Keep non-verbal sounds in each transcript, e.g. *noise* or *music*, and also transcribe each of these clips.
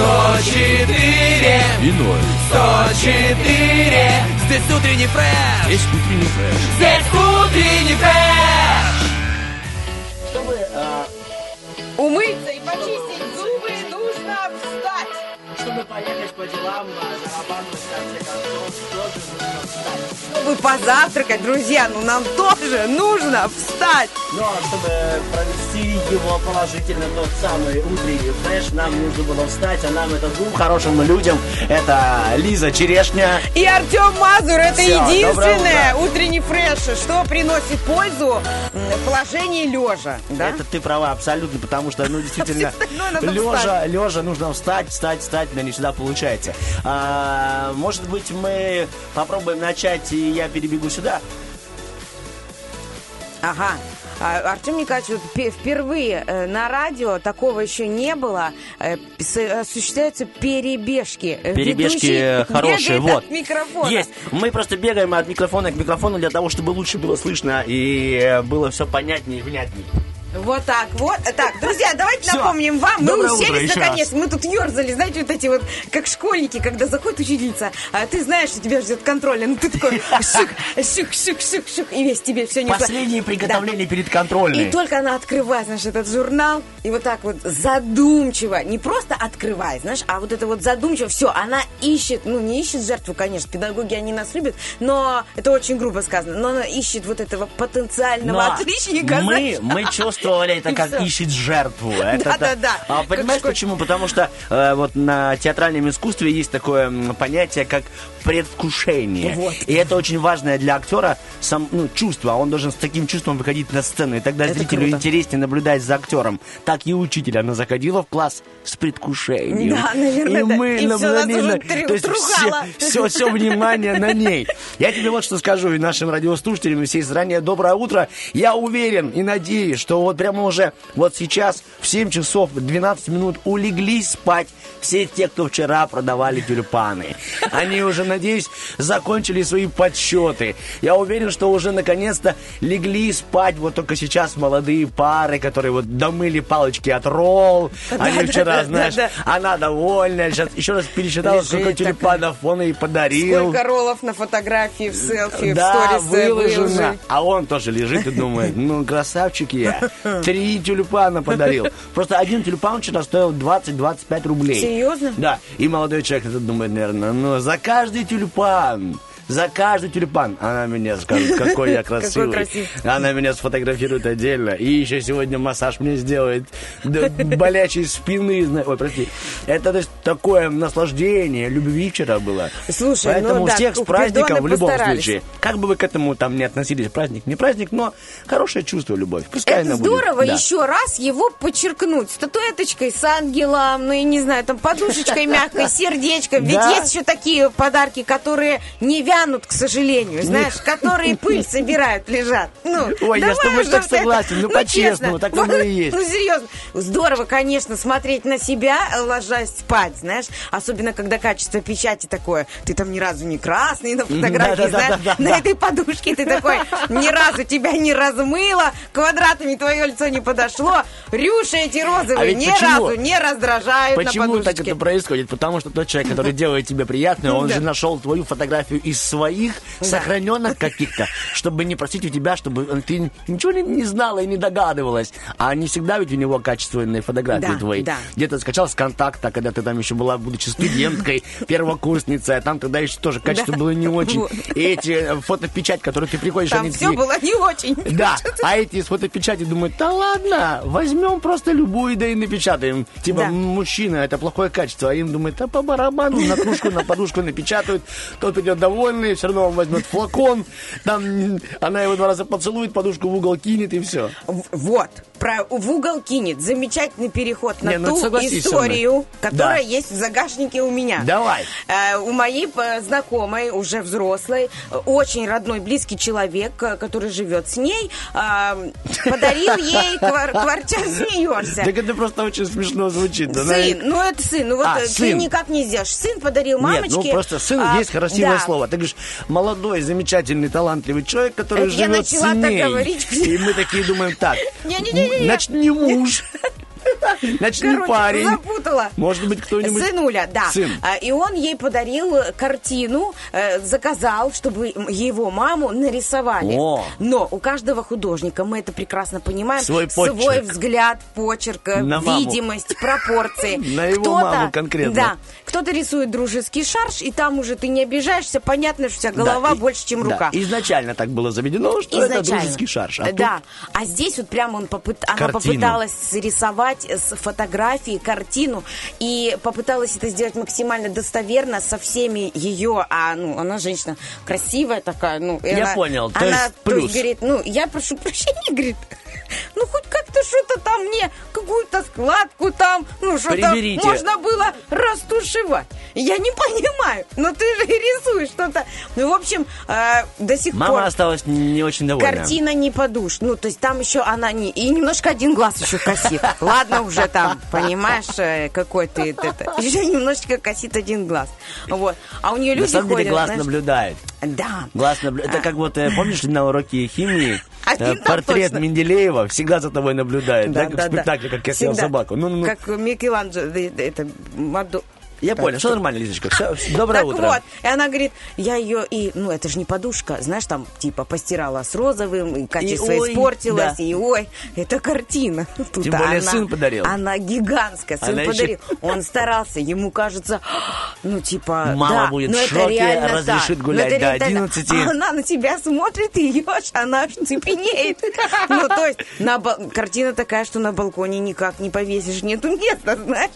104 И ноль. 104 Здесь утренний фреш Есть утренний фреш. Здесь утренний фреш Чтобы а, Умыться и почистить зубы нужно встать. чтобы поехать по делам, а, зарабатывать, в конце концов. Чтобы позавтракать, друзья, ну нам тоже нужно встать. Но чтобы провести его положительно, тот самый утренний фреш, нам нужно было встать, а нам это двум хорошим людям. Это Лиза Черешня. И Артем Мазур, это доброе единственное утренний фреш, что приносит пользу в положении лежа. Да? Это ты права абсолютно, потому что, ну, действительно, *laughs* Все лежа, встать. лежа нужно встать, встать, встать, но не всегда получается. А, может быть, мы попробуем начать, и я перебегу сюда. Ага. А, Артем Николаевич, впервые э, на радио такого еще не было. Э, осуществляются перебежки. Э, Перебежки ведущий хорошие, вот. от микрофона. Есть. Мы просто бегаем от микрофона к микрофону для того, чтобы лучше было слышно и было все понятнее и внятнее. Вот так вот. Так, друзья, давайте Всё. напомним вам. Мы Доброе утро уселись наконец. Мы тут ерзали, знаете, вот эти вот, как школьники, когда заходит учительница, а ты знаешь, что тебя ждет контроль. Ну ты такой шук, шук, шук, шук, шук, и весь тебе все не Последние приготовления перед контрольной. И только она открывает, знаешь, этот журнал, и вот так вот задумчиво, не просто открывает, знаешь, а вот это вот задумчиво, все, она ищет, ну, не ищет жертву, конечно, педагоги, они нас любят, но это очень грубо сказано, но она ищет вот этого потенциального Но отличника, мы, знаешь. мы чувствовали это И как ищет жертву. *laughs* Это, Да-да-да. А Как понимаешь почему? Потому что э, вот на театральном искусстве есть такое понятие, как предвкушение. Вот. И это очень важное для актера сам, ну, чувство. Он должен с таким чувством выходить на сцену. И тогда Это зрителю круто. интереснее наблюдать за актером. Так и учитель. Она заходила в класс с предвкушением. Да, наверное, И да. мы И наблюдали на- трю- то есть тругало. все, все внимание на ней. Я тебе вот что скажу и нашим радиослушателям, и всей заранее доброе утро. Я уверен и надеюсь, что вот прямо уже вот сейчас в 7 часов 12 минут улеглись спать все те, кто вчера продавали тюльпаны. Они уже, надеюсь, закончили свои подсчеты. Я уверен, что уже наконец-то легли спать вот только сейчас молодые пары, которые вот домыли палочки от ролл. Они да, вчера, да, знаешь, да. она довольна. Сейчас еще раз пересчитала, сколько тюльпанов он ей подарил. Сколько роллов на фотографии, в селфи, в сторис выложено. выложил. А он тоже лежит и думает, ну, красавчик я. *laughs* Три тюльпана подарил. Просто один тюльпан вчера стоил 20-25 рублей. Серьезно? Да. И молодой человек этот думает, наверное, ну, за каждый тюльпан. За каждый тюльпан она меня скажет, какой я *laughs* красивый. красивый. Она меня сфотографирует отдельно. И еще сегодня массаж мне сделает. Болячей спины. Ой, прости. Это то есть, такое наслаждение. Любви вчера было. Слушай, Поэтому ну да, всех с праздником в любом постарались. случае. Как бы вы к этому там не относились, праздник, не праздник, но хорошее чувство, любовь. Пускай Это она будет. здорово Да. еще раз его подчеркнуть. Статуэточкой с ангелом, ну, я не знаю, там подушечкой мягкой, *laughs* сердечком. Ведь есть еще такие подарки, которые не вянут, к сожалению, знаешь, которые пыль собирают, лежат. Ну, Ой, я с тобой так согласен, ну, по-честному, честно. так оно и есть. Ну, серьезно. Здорово, конечно, смотреть на себя, ложась спать, знаешь. Особенно, когда качество печати такое. Ты там ни разу не красный на фотографии, знаешь. На этой подушке ты такой, ни разу тебя не размыло, квадратами твое лицо не подошло. Рюши эти А розовые ведь ни разу не раздражают Почему так это происходит? Потому что тот человек, который делает тебе приятное, он же нашел твою фотографию из своих сохраненных *laughs* каких-то, чтобы не просить у тебя, чтобы ты ничего не, не знала и не догадывалась. А не всегда ведь у него качественные фотографии Да, твои. да. Где-то скачал с контакта, когда ты там еще была, будучи студенткой, *laughs* первокурсницей, а там тогда еще тоже качество Да. было не очень. И эти э, фотопечать, которые ты приходишь, Там они все такие, было не очень. *laughs* да, а эти из фотопечати думают, да ладно, возьмем просто любую, да и напечатаем. Типа, Да. мужчина, это плохое качество. А им думают, да по барабану, на кружку, на подушку напечатают. Тот идет довольный, все равно он возьмет флакон, там она его два раза поцелует, подушку в угол кинет и все. Вот. Про в угол кинет. Замечательный переход на Не, ну ту историю, которая Да. есть в загашнике у меня. Давай. Э, у моей э, знакомой, уже взрослой, э, очень родной, близкий человек, э, который живет с ней, э, подарил ей квар- квартиру, смеешься. Так это просто очень смешно звучит. Сын, наверное. ну это сын, ну вот А, ты сын. никак не сделаешь. Сын подарил мамочке. Нет, ну просто сын а, есть красивое да. слово. Ты говоришь, молодой, замечательный, талантливый человек, который Это я живет с начала так ней. говорить. И мы такие думаем, так, *laughs* Не-не-не-не. Значит, не муж, *laughs* значит, не Короче, парень. запутала. Может быть, кто-нибудь... Сынуля, да. Сын. А, И он ей подарил картину, э, заказал, чтобы его маму нарисовали. О. Но у каждого художника, мы это прекрасно понимаем, Свой почерк. свой взгляд, почерк, э, На маму. видимость, пропорции. *laughs* На его маму конкретно. Да. Кто-то рисует дружеский шарж, и там уже ты не обижаешься, понятно, что у тебя голова Да, больше, чем да, рука. изначально так было заведено, что это дружеский шарж. А тут да. А здесь вот прям он попыт... она попыталась срисовать с фотографии картину и попыталась это сделать максимально достоверно со всеми ее, а ну она женщина красивая такая, ну Я она- понял, то она, есть плюс. говорит, ну я прошу прощения, *laughs* говорит. Ну, хоть как-то что-то там мне, какую-то складку там, ну, что-то можно было растушевать. Я не *laughs* понимаю, но ты же рисуешь что-то. Ну, в общем, э, до сих Мама пор... осталась не очень довольна. Картина не подуш. Ну, то есть там еще она не... И немножко один глаз еще косит. *laughs* Ладно уже там, понимаешь, э, какой ты это... Еще немножечко косит один глаз. Вот. А у нее На люди самом деле ходят, глаз знаешь, наблюдает. Да. Глаз наблю- Это А. как вот, э, помнишь, на уроке химии портрет. Менделеева всегда за тобой наблюдает, да, как в спектакле, как я съел Всегда. собаку. Ну, ну, ну. Как Микеланджело, э, это, Я Так, понял, все что- нормально, Лизочка. Всё, *laughs* доброе так утро. вот, и она говорит, я ее и, ну это же не подушка, знаешь, там типа постирала с розовым, и качество И ой, испортилось, да. и ой, это картина. Тут Тем более она- сын подарил. Она гигантская, сын Она еще- подарил. *laughs* Он старался, ему кажется, *gasps* ну типа, Мама да, будет ну, в это шоке, реально разрешит так. Ну, гулять это до реально- 11. А *laughs* она на тебя смотрит, и аж, она аж цепенеет. Ну, то есть, на картина такая, что на балконе никак не повесишь, нету места, знаешь.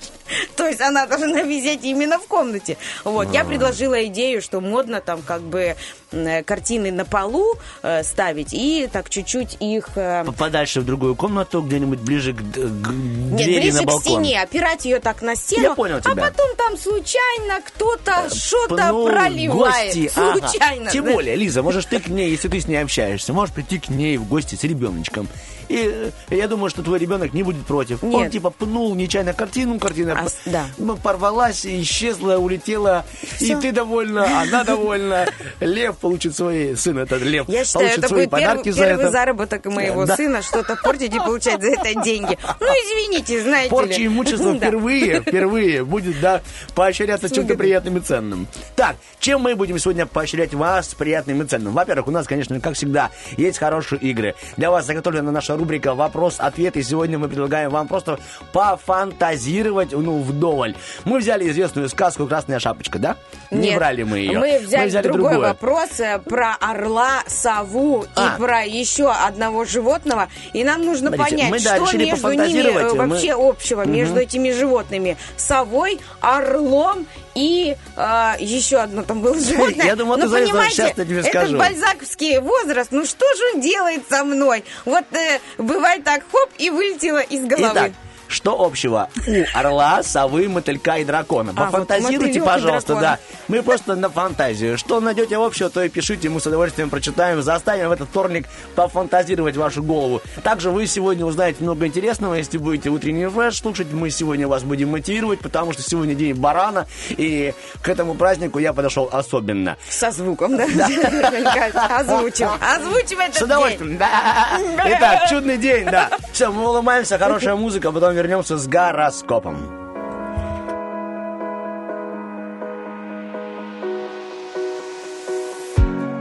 То есть, она должна висеть именно в комнате. Вот, А. я предложила идею, что модно там как бы э, картины на полу э, ставить и так чуть-чуть их... э, Подальше в другую комнату, где-нибудь ближе к, к нет, двери ближе на к балкон. стене, опирать ее так на стену. Я понял А тебя. потом там случайно кто-то что-то Ну, проливает. гости, ага. случайно. Тем знаешь. более, Лиза, можешь ты к ней, если ты с ней общаешься, можешь прийти к ней в гости с ребеночком. И э, я думаю, что твой ребенок не будет против. Он Нет. типа пнул нечаянно картину, картина А, да. ну, порвалась, исчезла, улетела. И Всё. ты довольна, она довольна. Лев получит свои, сын этот лев, Я считаю, получит это свои будет первый, подарки за первый это. заработок моего Да. сына, что-то портить и получать за это деньги. Ну, извините, знаете Порча ли. имущества *laughs* впервые, впервые будет, да, поощряться чем-то приятным и ценным. Так, чем мы будем сегодня поощрять вас приятным и ценным? Во-первых, у нас, конечно, как всегда, есть хорошие игры. Для вас заготовлена наша рубрика «Вопрос-ответ», и сегодня мы предлагаем вам просто пофантазировать, ну, вдоволь. Мы взяли известную сказку «Красная шапочка», да? Не Нет, брали мы ее. Мы взяли, другой другое. вопрос э, про орла, сову А. и про еще одного животного. И нам нужно Смотрите, понять, мы, да, что между ними э, мы- вообще общего, между этими животными. Совой, орлом и э, еще одно там было животное. *laughs* Я думал, Ну, ты знаешь, понимаете, сейчас я тебе это скажу. бальзаковский возраст. Ну что же он делает со мной? Вот э, бывает так, хоп, и вылетело из головы. Итак, что общего у орла, совы, мотылька и дракона? А, вот Пофантазируйте, мотылек и пожалуйста, да. Мы просто на фантазию. Что найдете общего, то и пишите, мы с удовольствием прочитаем, заставим в этот вторник пофантазировать вашу голову. Также вы сегодня узнаете много интересного, если будете утренний фреш слушать, мы сегодня вас будем мотивировать, потому что сегодня день барана, и к этому празднику я подошел особенно. Со звуком, да? *laughs* Озвучим. Озвучим этот С удовольствием. Да. *laughs* Итак, чудный день, да. Все, мы улыбаемся, хорошая музыка, потом вернемся с гороскопом.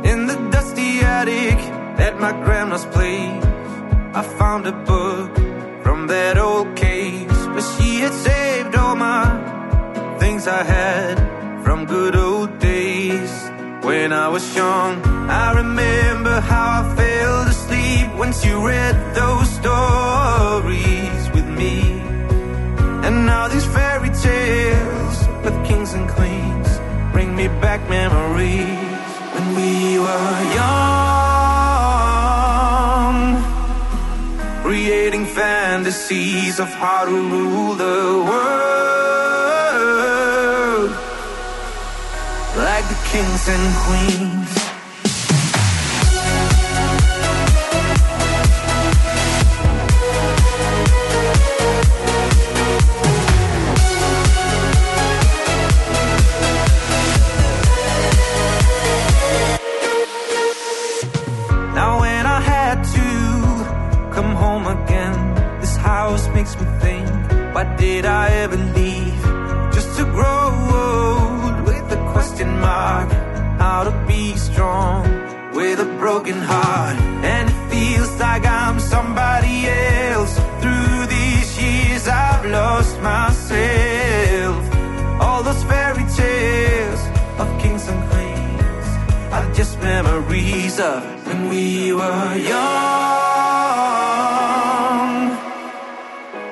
In the dusty attic at my grandma's place, I found a book from that old case where she had saved all my things I had from good old days. When I was young, I remember how I fell asleep when she read those stories me. And now these fairy tales with kings and queens bring me back memories when we were young. creating fantasies of how to rule the world like the kings and queens. Broken heart. And it feels like I'm somebody else. Through these years I've lost myself. All those fairy tales of kings and queens are just memories of when we were young.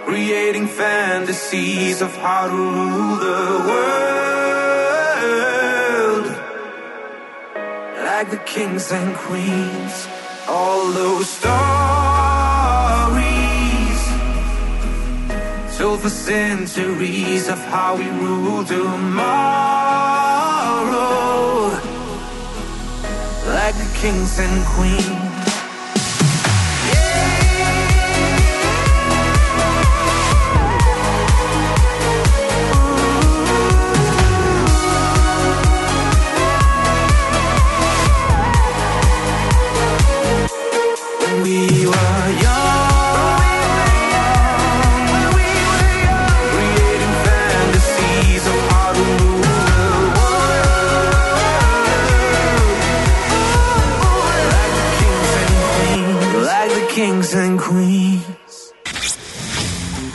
Creating fantasies of how to rule the world like the kings and queens. All those stories told for centuries of how we rule tomorrow like the kings and queens.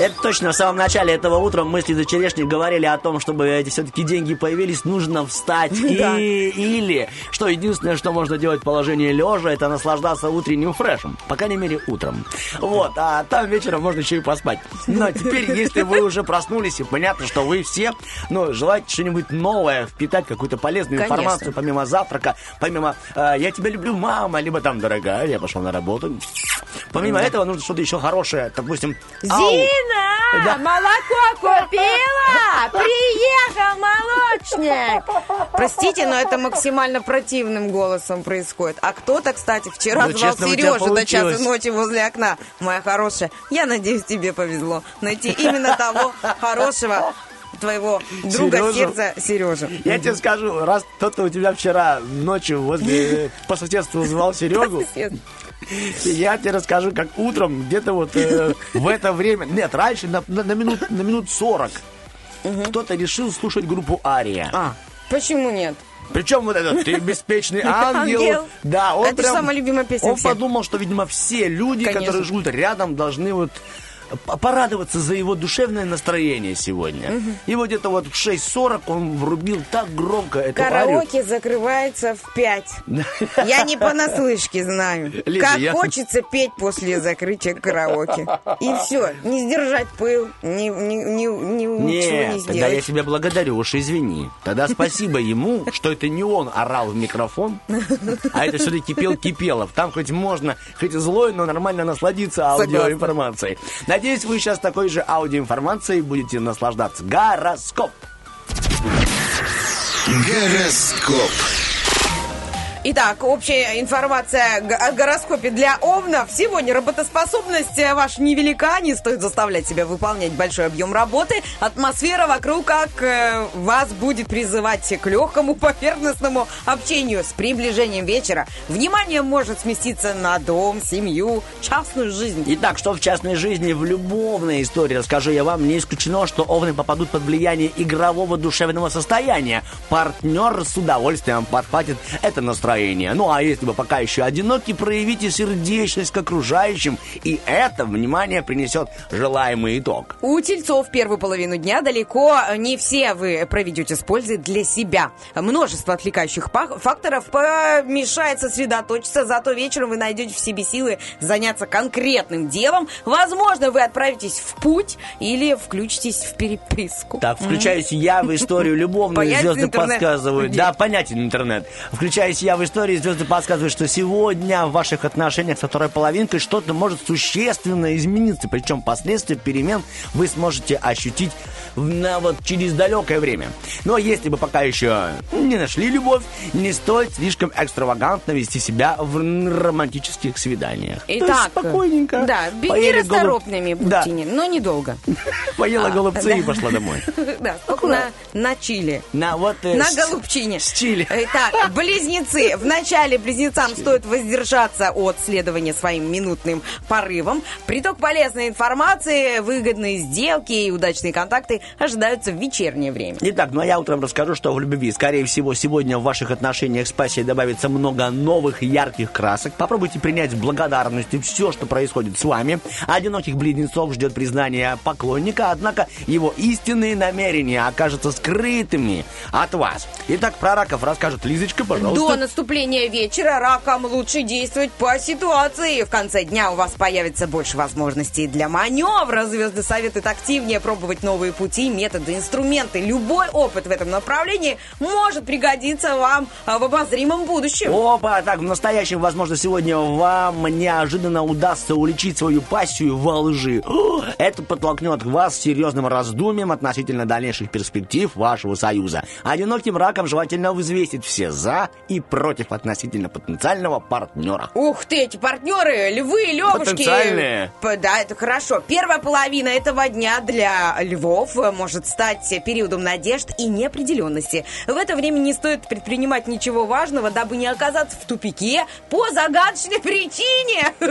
Это точно. В самом начале этого утра мы с Лизой Черешней говорили о том, чтобы эти все-таки деньги появились, нужно встать. *laughs* Да. И, или, что единственное, что можно делать в положении лежа, это наслаждаться утренним фрешем. По крайней мере, утром. Вот. А там вечером можно еще и поспать. Но теперь, если вы уже проснулись, и понятно, что вы все, ну, желаете что-нибудь новое, впитать какую-то полезную Конечно. информацию, помимо завтрака, помимо э, «я тебя люблю, мама», либо там «дорогая, я пошел на работу». Помимо этого нужно что-то еще хорошее, допустим... «Ау». Зина, Да. молоко купила? Приехал молочник. Простите, но это максимально противным голосом происходит. А кто-то, кстати, вчера Ну, звал Сережу до часа ночи возле окна. Моя хорошая, я надеюсь, тебе повезло найти именно того хорошего твоего друга Сережу. сердца Сережу. Я тебе скажу, раз кто-то у тебя вчера ночью возле по соседству звал Серегу, я тебе расскажу, как утром где-то вот э, в это время, нет, раньше на, на- на минут на минут 40 кто-то решил слушать группу Ария. А, почему нет? Причем вот этот ты беспечный *laughs* ангел, Ангел. да, он Это прям- самая любимая песня Он всех. подумал, что, видимо, все люди, Конечно. которые живут рядом, должны вот порадоваться за его душевное настроение сегодня. И вот где-то вот в 6.40 он врубил так громко эту арию. Караоке закрывается в 5. *laughs* Я не понаслышке знаю. Лиза, как я- хочется петь после закрытия караоке. И все. Не сдержать пыл, ничего не Нет, тогда я сделать. тебя благодарю, уж извини. Тогда спасибо ему, что это не он орал в микрофон, а это все-таки пел Кипелов. Там хоть можно, хоть и злой, но нормально насладиться аудиоинформацией. Надеюсь, вы сейчас такой же аудиоинформацией будете наслаждаться. Гороскоп. Гороскоп. Итак, общая информация о гороскопе для Овнов. Сегодня работоспособность э, ваша невелика, не стоит заставлять себя выполнять большой объем работы. Атмосфера вокруг как э, вас будет призывать к легкому поверхностному общению с приближением вечера. Внимание может сместиться на дом, семью, частную жизнь. Итак, что в частной жизни, в любовной истории, расскажу я вам, не исключено, что овны попадут под влияние игрового душевного состояния. Партнер с удовольствием подхватит это настроение. Ну, а если вы пока еще одиноки, проявите сердечность к окружающим, и это, внимание, принесет желаемый итог. У тельцов первую половину дня далеко не все вы проведете с пользой для себя. Множество отвлекающих факторов помешает сосредоточиться, зато вечером вы найдете в себе силы заняться конкретным делом. Возможно, вы отправитесь в путь или включитесь в переписку. Так, включаюсь я в историю *laughs* любовную, звезды подсказывают. Да, понятен интернет. Включаюсь я в в истории звезды подсказывают, что сегодня в ваших отношениях со второй половинкой что-то может существенно измениться. Причем последствия перемен вы сможете ощутить на вот через далекое время. Но если вы пока еще не нашли любовь, не стоит слишком экстравагантно вести себя в романтических свиданиях. То есть Итак, спокойненько. Да, беги Поели голуб- расторопными Да. но недолго. *laughs* Поела А, голубцы да. и пошла домой. *laughs* Да, на, на чили. На вот э, На голубчине. с чили. Итак, *laughs* близнецы. Вначале близнецам стоит воздержаться от следования своим минутным порывам. Приток полезной информации, выгодные сделки и удачные контакты ожидаются в вечернее время. Итак, ну а я утром расскажу, что в любви, скорее всего, сегодня в ваших отношениях с пассией добавится много новых ярких красок. Попробуйте принять с благодарностью все, что происходит с вами. Одиноких близнецов ждет признание поклонника, однако его истинные намерения окажутся скрытыми от вас. Итак, про раков расскажет Лизочка, До пожалуйста. Наступления вечера ракам лучше действовать по ситуации. В конце дня у вас появится больше возможностей для маневра. Звезды советуют активнее пробовать новые пути, методы, инструменты. Любой опыт в этом направлении может пригодиться вам в обозримом будущем. Опа, так, в настоящем, возможно, сегодня вам неожиданно удастся уличить свою пассию во лжи. Это подтолкнет вас серьезным раздумьям относительно дальнейших перспектив вашего союза. Одиноким раком желательно взвесить все «за» и «против» относительно потенциального партнера. Ух ты, эти партнеры, львы, левушки. Потенциальные. Да, это хорошо. Первая половина этого дня для львов может стать периодом надежд и неопределенности. В это время не стоит предпринимать ничего важного, дабы не оказаться в тупике по загадочной причине. *laughs*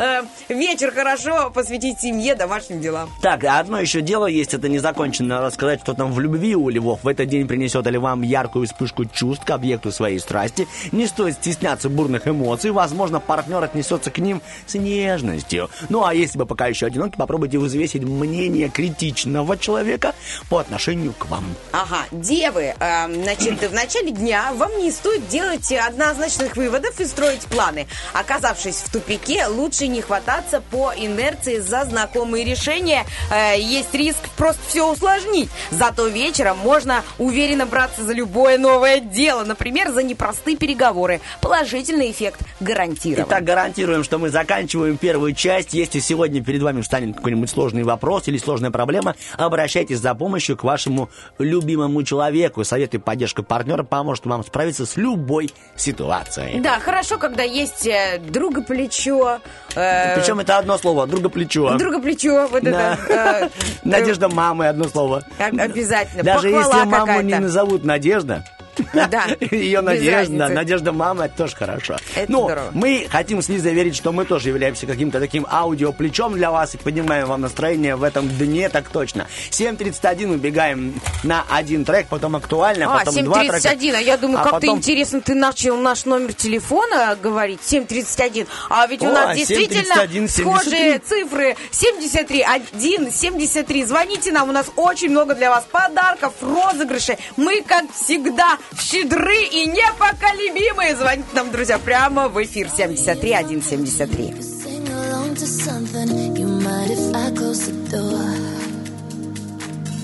Э, Вечер хорошо посвятить семье, домашним делам. Так, а одно еще дело есть, это не закончено рассказать, что там в любви у львов. В этот день принесет ли вам яркую вспышку чувств к объекту своей страсти. Не стоит стесняться бурных эмоций. Возможно, партнер отнесется к ним с нежностью. Ну, а если вы пока еще одиноки, попробуйте взвесить мнение критичного человека по отношению к вам. Ага, девы, э, значит, в начале дня вам не стоит делать однозначных выводов и строить планы. Оказавшись в тупике, лучше не хвататься по инерции за знакомые решения. Э, есть риск просто все усложнить. Зато вечером можно уверенно браться за любое новое дело. Например, за непростые переговоры. Положительный эффект гарантирован. Итак, гарантируем, что мы заканчиваем первую часть. Если сегодня перед вами встанет какой-нибудь сложный вопрос или сложная проблема, обращайтесь за помощью к вашему любимому человеку. Совет и поддержка партнера поможет вам справиться с любой ситуацией. Да, хорошо, когда есть э, друга плечо. э, Причем это одно слово, друга плечо. Друга плечо, вот Да. это. э, *laughs* Надежда мамы, одно слово. Обязательно. Даже Похвала если маму не назовут Надежда, Да. *laughs* Ее надежда, надежда мама, это тоже хорошо. Это ну, здорово. мы хотим с Лизой верить, что мы тоже являемся каким-то таким аудиоплечом для вас и поднимаем вам настроение в этом дне, так точно. 7.31 убегаем на один трек, потом актуально, А, потом два трека. 731. А я думаю, а как-то потом- интересно, ты начал наш номер телефона говорить. 731. А ведь у нас действительно 731, 73. схожие цифры. 73, 1, 73. Звоните нам, у нас очень много для вас подарков, розыгрышей. Мы, как всегда, щедры и непоколебимые. Звоните нам, друзья, прямо в эфир. 73, 173. Sing along to something. You mind if I close the door?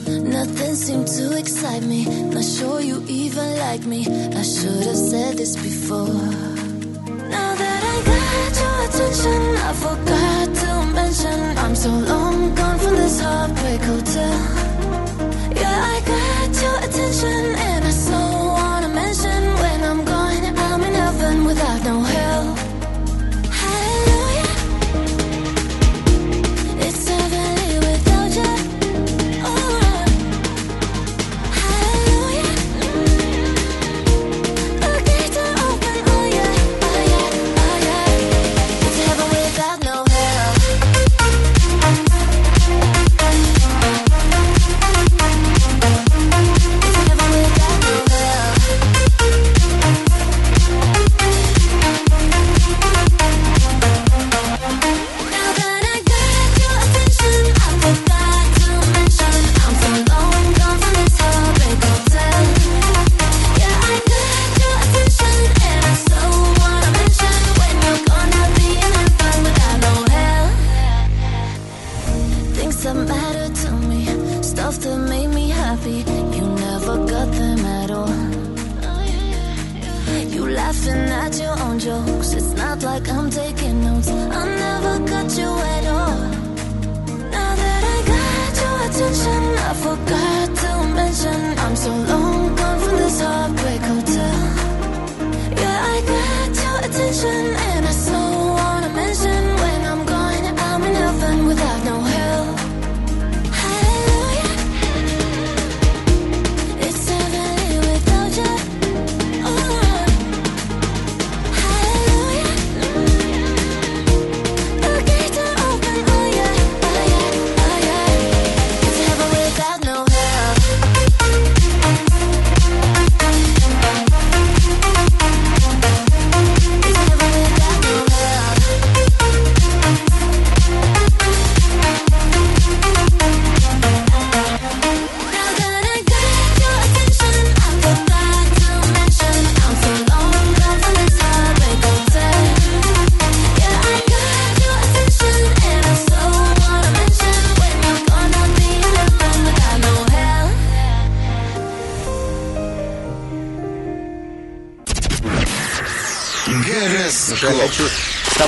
Nothing seemed to excite me. Not sure you even like me. I should have said this before. Now that I got your attention, I forgot to mention I'm so long gone from this heartbreak hotel. Yeah, I got your attention, and I so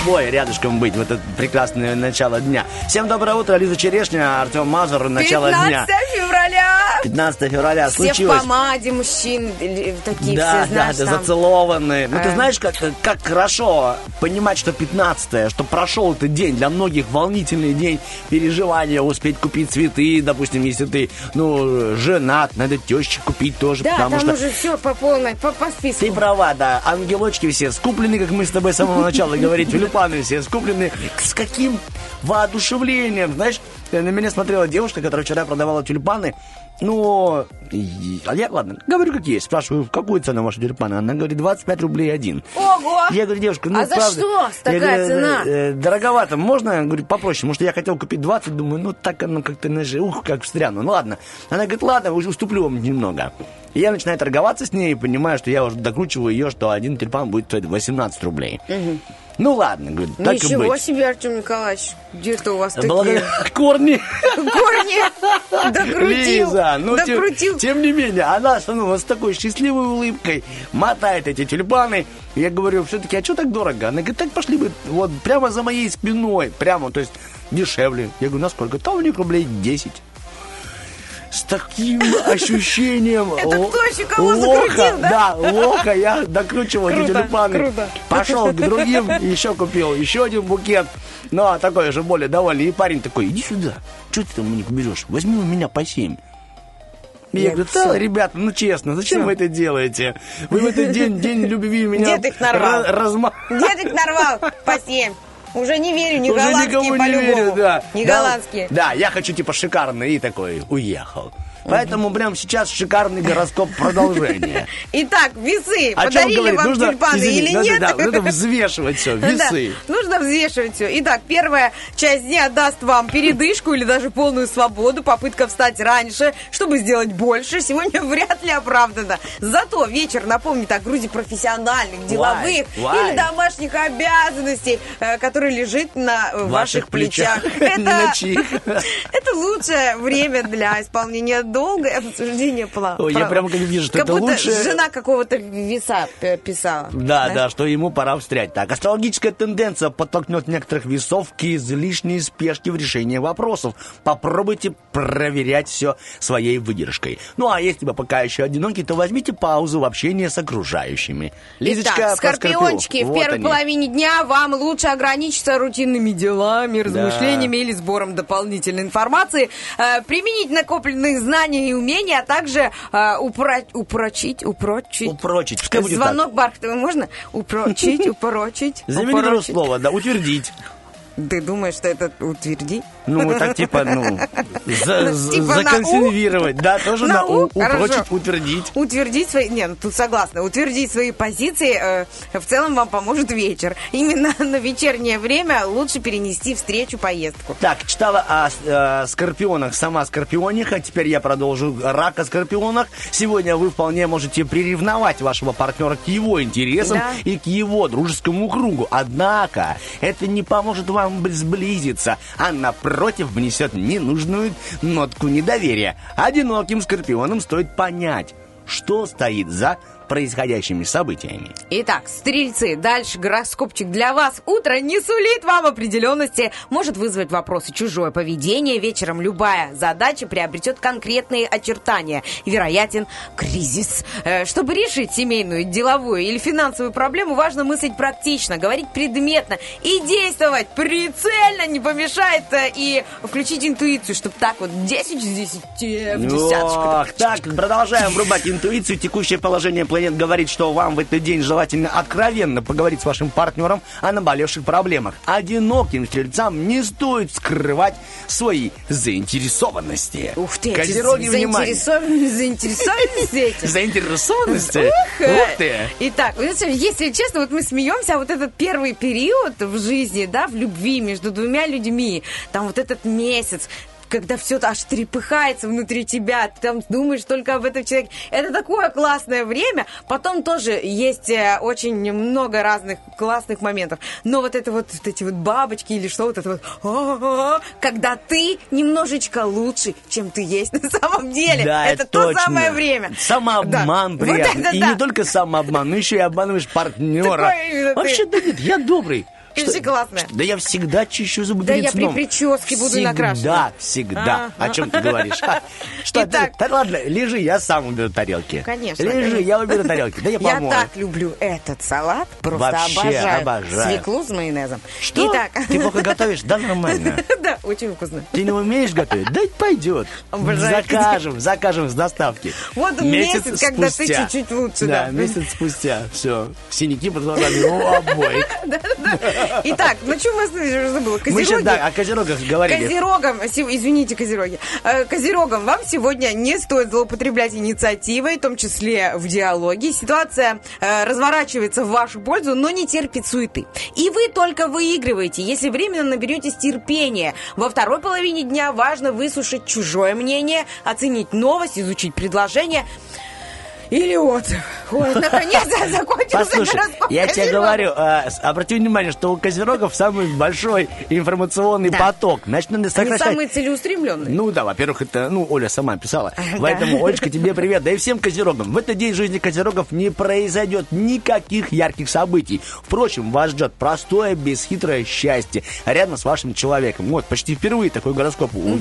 тобой рядышком быть в это прекрасное начало дня. Всем доброе утро, Лиза Черешня, Артем Мазур, начало 15 дня. февраля. 15 февраля Все случилось. в помаде, мужчин такие да, все, знаешь, да, да, там. зацелованные. Ну, ты Э. знаешь, как, как хорошо понимать, что 15 что прошел этот день. Для многих волнительный день переживания, успеть купить цветы, допустим, если ты, ну, женат, надо теще купить тоже, Да, потому там что... уже все по полной, по, по списку. Ты права, да. Ангелочки все скуплены, как мы с тобой с самого начала говорили. Тюльпаны все скуплены. С каким воодушевлением. Знаешь, на меня смотрела девушка, которая вчера продавала тюльпаны. Ну, и- а я, ладно, говорю как есть. Спрашиваю, какую цену ваши тюльпаны? Она говорит, 25 рублей один. Ого! Я говорю, девушка, ну А за правда. что такая говорю, цена? «Э, Дороговато. Можно, я говорю, попроще? Что я хотел купить 20, думаю, ну так оно как-то, ух, как встряну. Ну ладно. Она говорит, ладно, уже уступлю вам немного. И я начинаю торговаться с ней и понимаю, что я уже докручиваю ее, что один тюльпан будет стоить 18 рублей. Ну ладно, говорю, так и Ничего быть. себе, Артем Николаевич. Где-то у вас такие Благодаря *laughs* корни. корни. Докрутил. Лиза, ну тем, Докрутил. тем не менее, она становится с такой счастливой улыбкой, мотает эти тюльпаны. Я говорю, все-таки, а что так дорого? Она говорит, так пошли бы вот прямо за моей спиной, прямо, то есть дешевле. Я говорю, насколько? Там у них рублей 10. С таким ощущением Это кто еще кого лоха, закрутил, да? Да, лоха, я докручивал эти тюльпаны. Пошел к другим, еще купил еще один букет. Ну, а такой уже более довольный. И парень такой, иди сюда. Что ты там у них берешь? Возьми у меня по семь. И я говорю, да, ребята, ну честно, зачем вы это делаете? Вы в этот день, день любви меня ты их нарвал? ра- разма- ты их нарвал? По семь. Уже не верю, не Уже голландские никому не по-любому. верю, да. Не Да, голландские. Да, я хочу типа шикарный и такой уехал. Поэтому прямо сейчас шикарный гороскоп продолжения. Итак, весы. О чем Подарили вам Нужно, тюльпаны извини, или надо, нет? да, надо взвешивать все, *laughs* весы. Да, нужно взвешивать все. Итак, первая часть дня даст вам передышку или даже полную свободу, попытка встать раньше, чтобы сделать больше. Сегодня *laughs* вряд ли оправдано. Зато вечер напомнит о грузе профессиональных, деловых why? или домашних обязанностей, э, которые лежит на э, ваших плечах. *laughs* Не на чьих. это лучшее время для исполнения долга и обсуждения плана. Ой, я прямо как вижу, что как это будто лучшее- жена какого-то веса писала. Да, да, что ему пора встрять. Так, астрологическая тенденция подтолкнет некоторых весов к излишней спешке в решении вопросов. Попробуйте проверять все своей выдержкой. Ну, а если вы пока еще одиноки, то возьмите паузу в общении с окружающими. Лизочка, Итак, скорпиончики, Скорпион. в Вот первой они. половине дня вам лучше ограничиться рутинными делами, размышлениями или сбором дополнительной информации, э, применить накопленные знания и умения, а также э, упро- упрочить, упрочить. Упрочить. Пускай будет Звонок Бархатовой можно? Упрочить, *laughs* упрочить. Упрочить. слово, да, утвердить. Ты думаешь, что это утверди? Ну, так типа, ну, за- *laughs* Типа на законсервировать, да, тоже На на «у», упрочить, утвердить. Утвердить свои... Не, ну тут согласна. Утвердить свои позиции э, в целом вам поможет вечер. Именно *laughs* на вечернее время лучше перенести встречу, поездку. Так, читала о э, скорпионах сама скорпиониха. Теперь я продолжу рак о скорпионах. Сегодня вы вполне можете приревновать вашего партнера к его интересам Да. и к его дружескому кругу. Однако это не поможет вам сблизиться, а напротив внесет ненужную нотку недоверия. Одиноким скорпионам стоит понять, что стоит за происходящими событиями. Итак, стрельцы, дальше гороскопчик для вас. Утро не сулит вам определенности, может вызвать вопросы чужое поведение. Вечером любая задача приобретет конкретные очертания. Вероятен кризис. Э, Чтобы решить семейную, деловую или финансовую проблему, важно мыслить практично, говорить предметно и действовать прицельно не помешает э, и включить интуицию, чтобы так вот 10 из 10 э, в десяточку. Ох, так, продолжаем врубать интуицию. Текущее положение планет говорит, что вам в этот день желательно откровенно поговорить с вашим партнером о наболевших проблемах. Одиноким стрельцам не стоит скрывать свои заинтересованности. Ух ты, Козероги, *laughs* заинтересованности, заинтересованности эти. Заинтересованности? Ух, ты! Итак, если честно, вот мы смеемся, а вот этот первый период в жизни, да, в любви между двумя людьми, там вот этот месяц, когда все аж трепыхается внутри тебя, ты там думаешь только об этом человеке. Это такое классное время. Потом тоже есть э, очень много разных классных моментов. Но вот это вот, вот эти вот бабочки или что, вот это вот, когда ты немножечко лучше, чем ты есть *laughs* на самом деле. Да, это то точно. самое время. Самообман Да. приятный. Вот это и да. не только самообман, но еще и обманываешь *laughs* партнера. Ты. Вообще, да нет, я добрый. Что- же классная. Да я всегда чищу зубы Да я при прическе буду всегда, накрашена. Всегда, Ага. О чем ты говоришь? Что ты? Да ладно, лежи, я сам уберу тарелки. Конечно, Лежи, я уберу тарелки. Да я Я помою. так люблю этот салат, просто обожаю. Свеклу с майонезом. Что? Итак, Ты плохо готовишь? Да, нормально. *laughs* да, очень вкусно. Ты не умеешь готовить? Да пойдет. Закажем, закажем с доставки. Вот месяц, когда ты чуть-чуть лучше, Да, да. месяц спустя. Все. Синяки под глазами у обоих. *laughs* Итак, ну что мы остановились, забыла. Мы сейчас, Козероги. да, о козерогах говорили. Козерогам, извините, козероги, Э, козерогам вам сегодня не стоит злоупотреблять инициативой, в том числе в диалоге. Ситуация э, разворачивается в вашу пользу, но не терпит суеты. И вы только выигрываете, если временно наберетесь терпения. Во второй половине дня важно выслушать чужое мнение, оценить новость, изучить предложение. Или отзыв. Ой, наконец-то закончился Послушай, я тебе говорю, э, обрати внимание, что у козерогов самый большой информационный Да. поток. Значит, надо Они сокращать. самые целеустремленные. Ну да, во-первых, это, ну, Оля сама писала. Поэтому, Олечка, тебе привет. Да и всем козерогам. В этот день жизни козерогов не произойдет никаких ярких событий. Впрочем, вас ждет простое, бесхитрое счастье рядом с вашим человеком. Вот, почти впервые такой гороскоп у,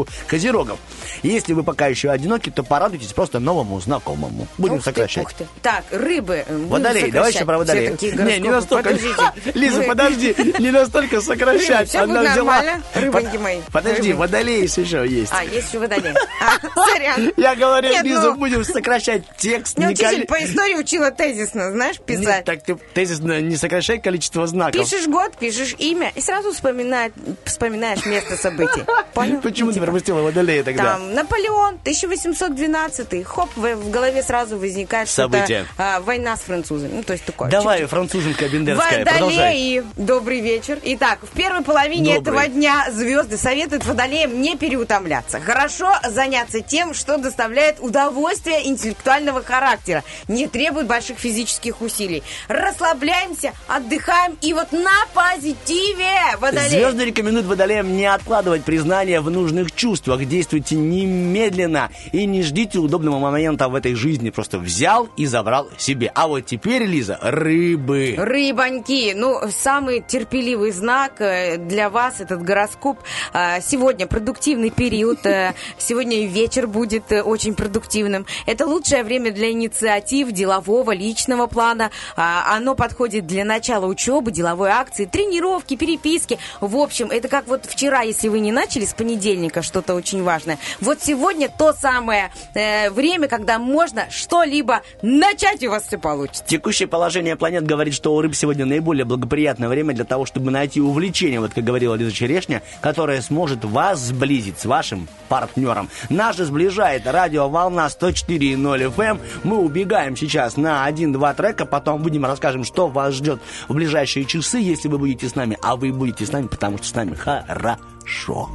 у козерогов. Если вы пока еще одиноки, то порадуйтесь просто новому знакомому. Будем Ух ты, сокращать. ух ты. Так, рыбы. э, Водолей, давай еще про водолей. Все Не, не настолько. Подождите. *laughs* Лиза, подожди, не настолько сокращать. Будет Она взяла- нормально, рыбоньки мои. Подожди, Рыбоньки. водолей еще есть. А, есть еще водолей. А, *laughs* сорян. Я говорю, Нет, Лиза, ну, будем сокращать текст. Не учитель по истории учила тезисно, знаешь, писать. так ты тезисно не сокращай количество знаков. Пишешь год, пишешь имя, и сразу вспоминаешь место событий. *laughs* Понял? Почему Ну, ты типа, пропустила водолея тогда? Там Наполеон, 1812, хоп, в, в голове сразу возникает Событие. что-то, а, война с французами, ну, то есть такое. Давай, француженка бендерская. Водолеи, добрый вечер. Итак, в первой половине Добрый. этого дня звезды советуют водолеям не переутомляться. Хорошо заняться тем, что доставляет удовольствие интеллектуального характера, не требует больших физических усилий. Расслабляемся, отдыхаем и вот на позитиве, водолеи. Звезды рекомендуют водолеям не откладывать признание в нужных чувствах. Действуйте немедленно и не ждите удобного момента в этой жизни. Просто взял и забрал себе. А вот теперь, Лиза, рыбы. Рыбоньки, ну, самый терпеливый знак э, для вас этот гороскоп. А, Сегодня продуктивный период, э, сегодня вечер будет э, очень продуктивным. Это лучшее время для инициатив делового, личного плана. А, Оно подходит для начала учебы, деловой акции, тренировки, переписки. В общем, это как вот вчера, если вы не начали с понедельника что-то очень важное. Вот сегодня то самое время, когда можно что-либо начать, у вас все получится. Текущее положение планет говорит, что у рыб сегодня наиболее благоприятное время для того, чтобы найти увлечение, вот как говорила Лиза Черешня, которое сможет вас сблизить с вашим партнером. Нас же сближает радиоволна 104.0 FM. Мы убегаем сейчас на один-два трека, потом будем расскажем, что вас ждет в ближайшие часы, если вы будете с нами. А вы будете с нами, потому что с нами хорошо.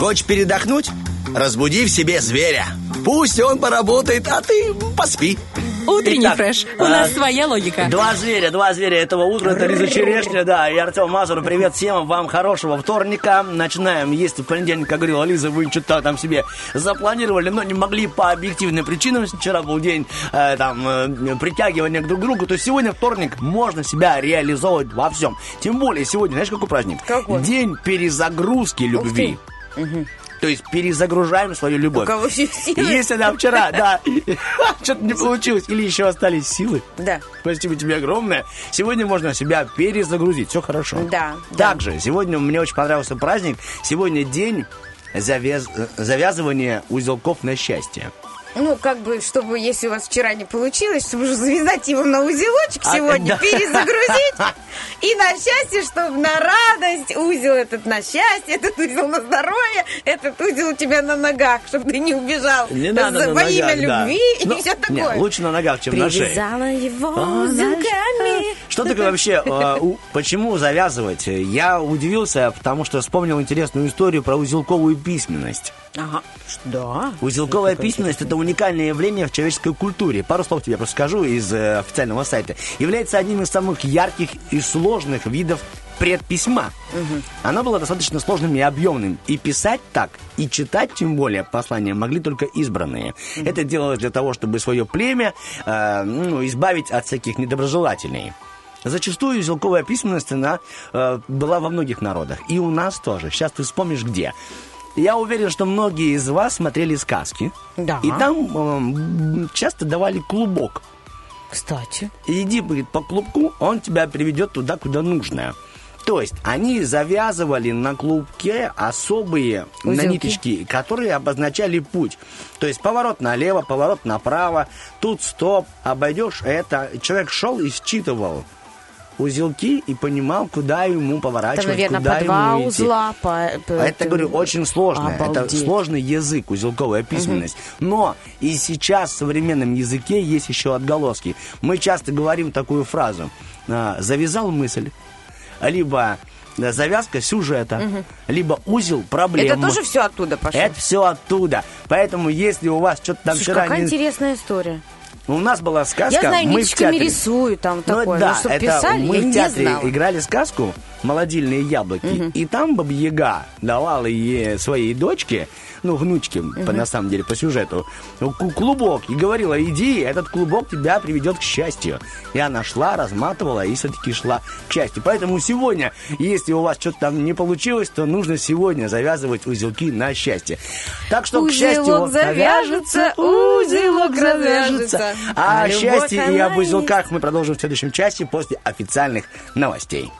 Хочешь передохнуть? Разбуди в себе зверя. Пусть он поработает, а ты поспи. Утренний Итак, фреш. У а, нас своя логика. Два зверя, два зверя этого утра. Это Лиза Черешня, да, и Артем Мазур. Привет всем, вам хорошего вторника. Начинаем. Если в понедельник, как говорила Лиза, вы что-то там себе запланировали, но не могли по объективным причинам. Вчера был день э, там э, притягивания к друг другу, то сегодня вторник, можно себя реализовывать во всем. Тем более сегодня, знаешь, какой праздник? Какой? День перезагрузки любви. То есть перезагружаем свою У любовь. кого все силы? Если она вчера, да, *laughs* что-то не получилось, или еще остались силы, Да. Спасибо тебе огромное. Сегодня можно себя перезагрузить. Все хорошо. Да, да. Также сегодня мне очень понравился праздник. Сегодня день завяз- завязывания узелков на счастье. Ну, как бы, чтобы, если у вас вчера не получилось, чтобы уже завязать его на узелочек А, сегодня, да. перезагрузить. И на счастье, чтобы на радость, узел этот на счастье, этот узел на здоровье, этот узел у тебя на ногах, чтобы ты не убежал Не надо за- на во имя ногах, да. любви Ну, и все не, такое. лучше на ногах, чем на шее. Привязала его А, узелками. Что такое вообще, э, почему завязывать? Я удивился, потому что вспомнил интересную историю про узелковую письменность. Ага. Да. Узелковая письменность – это уникальное явление в человеческой культуре. Пару слов тебе просто скажу из э, официального сайта. Является одним из самых ярких и сложных видов предписьма. Оно было достаточно сложным и объемным. И писать так, и читать тем более послания могли только избранные. Это делалось для того, чтобы свое племя э, ну, избавить от всяких недоброжелателей. Зачастую узелковая письменность, она э, была во многих народах. И у нас тоже. Сейчас ты вспомнишь, где. Я уверен, что многие из вас смотрели сказки. Да. И там эм, часто давали клубок. Кстати. Иди, говорит, по клубку, он тебя приведет туда, куда нужно. То есть они завязывали на клубке особые на Узелки. ниточки, которые обозначали путь. То есть поворот налево, поворот направо, тут стоп, обойдешь это. Человек шел и считывал узелки и понимал, куда ему поворачивать, Там, наверное, куда по два ему идти. узла. По, по- А это, говорю, очень сложно. Это Обалдеть. сложный язык, узелковая письменность. Но и сейчас в современном языке есть еще отголоски. Мы часто говорим такую фразу. а, Завязал мысль. Либо завязка сюжета. Либо узел проблемы. Это тоже все оттуда пошло? Это все оттуда. Поэтому, если у вас что-то там Слушай, вчера какая не- интересная история. У нас была сказка. Я знаю, мы в театре- рисуют там ну, такое. да, но это писали, мы в театре знала. играли сказку «Молодильные яблоки». И там Баба Яга давала ей своей дочке, ну, внучке, по- на самом деле, по сюжету, ку- клубок. И говорила, иди, этот клубок тебя приведет к счастью. И она шла, разматывала и все-таки шла к счастью. Поэтому сегодня, если у вас что-то там не получилось, то нужно сегодня завязывать узелки на счастье. Так что, к счастью, Узелок завяжется, узелок завяжется. А о счастье и об узелках мы продолжим в следующем часе после официальных новостей.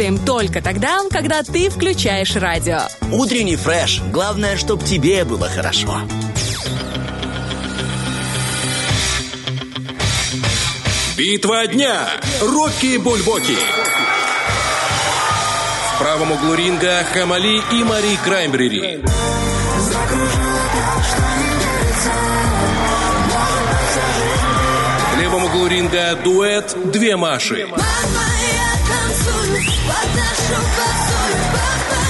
Работаем только тогда, когда ты включаешь радио. Утренний фреш. Главное, чтобы тебе было хорошо. Битва дня. Рокки Бульбоки. В правом углу ринга Хамали и Мари Краймбрери. В левом углу ринга дуэт «Две Маши». Мама, танцую, подношу посоль,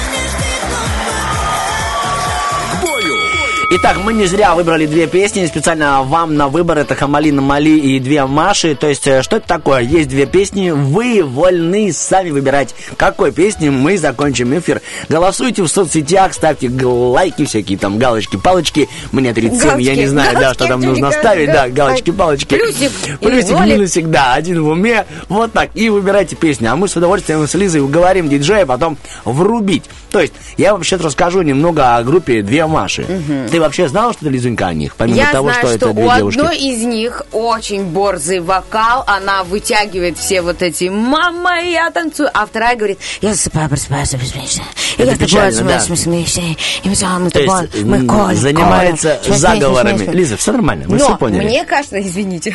Итак, мы не зря выбрали две песни. Специально вам на выбор это Хамалина Мали и две Маши. То есть, э, что это такое? Есть две песни. Вы вольны сами выбирать, какой песни мы закончим эфир. Голосуйте в соцсетях, ставьте лайки, всякие там галочки, палочки. Мне 37, я не Галочки, знаю, да, галочки, что там нужно Николаевич, ставить. Да, да. галочки, палочки. Плюсик Плюсик, минусик, да, один в уме. Вот так. И выбирайте песни. А мы с удовольствием с Лизой уговорим диджея потом врубить. То есть, я вообще расскажу немного о группе «Две Маши». Ты вообще знала что-то, Лизунька, о них? Помимо Я того, знаю, что, что, это две у девушки. одной из них очень борзый вокал, она вытягивает все вот эти «мама, я танцую», а вторая говорит «я засыпаю, просыпаюсь, бесконечно». И Это печально, да. То есть, мы занимается заговорами. Лиза, все нормально, мы все поняли. мне кажется, извините,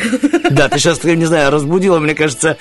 Да, ты сейчас, не знаю, разбудила, мне кажется,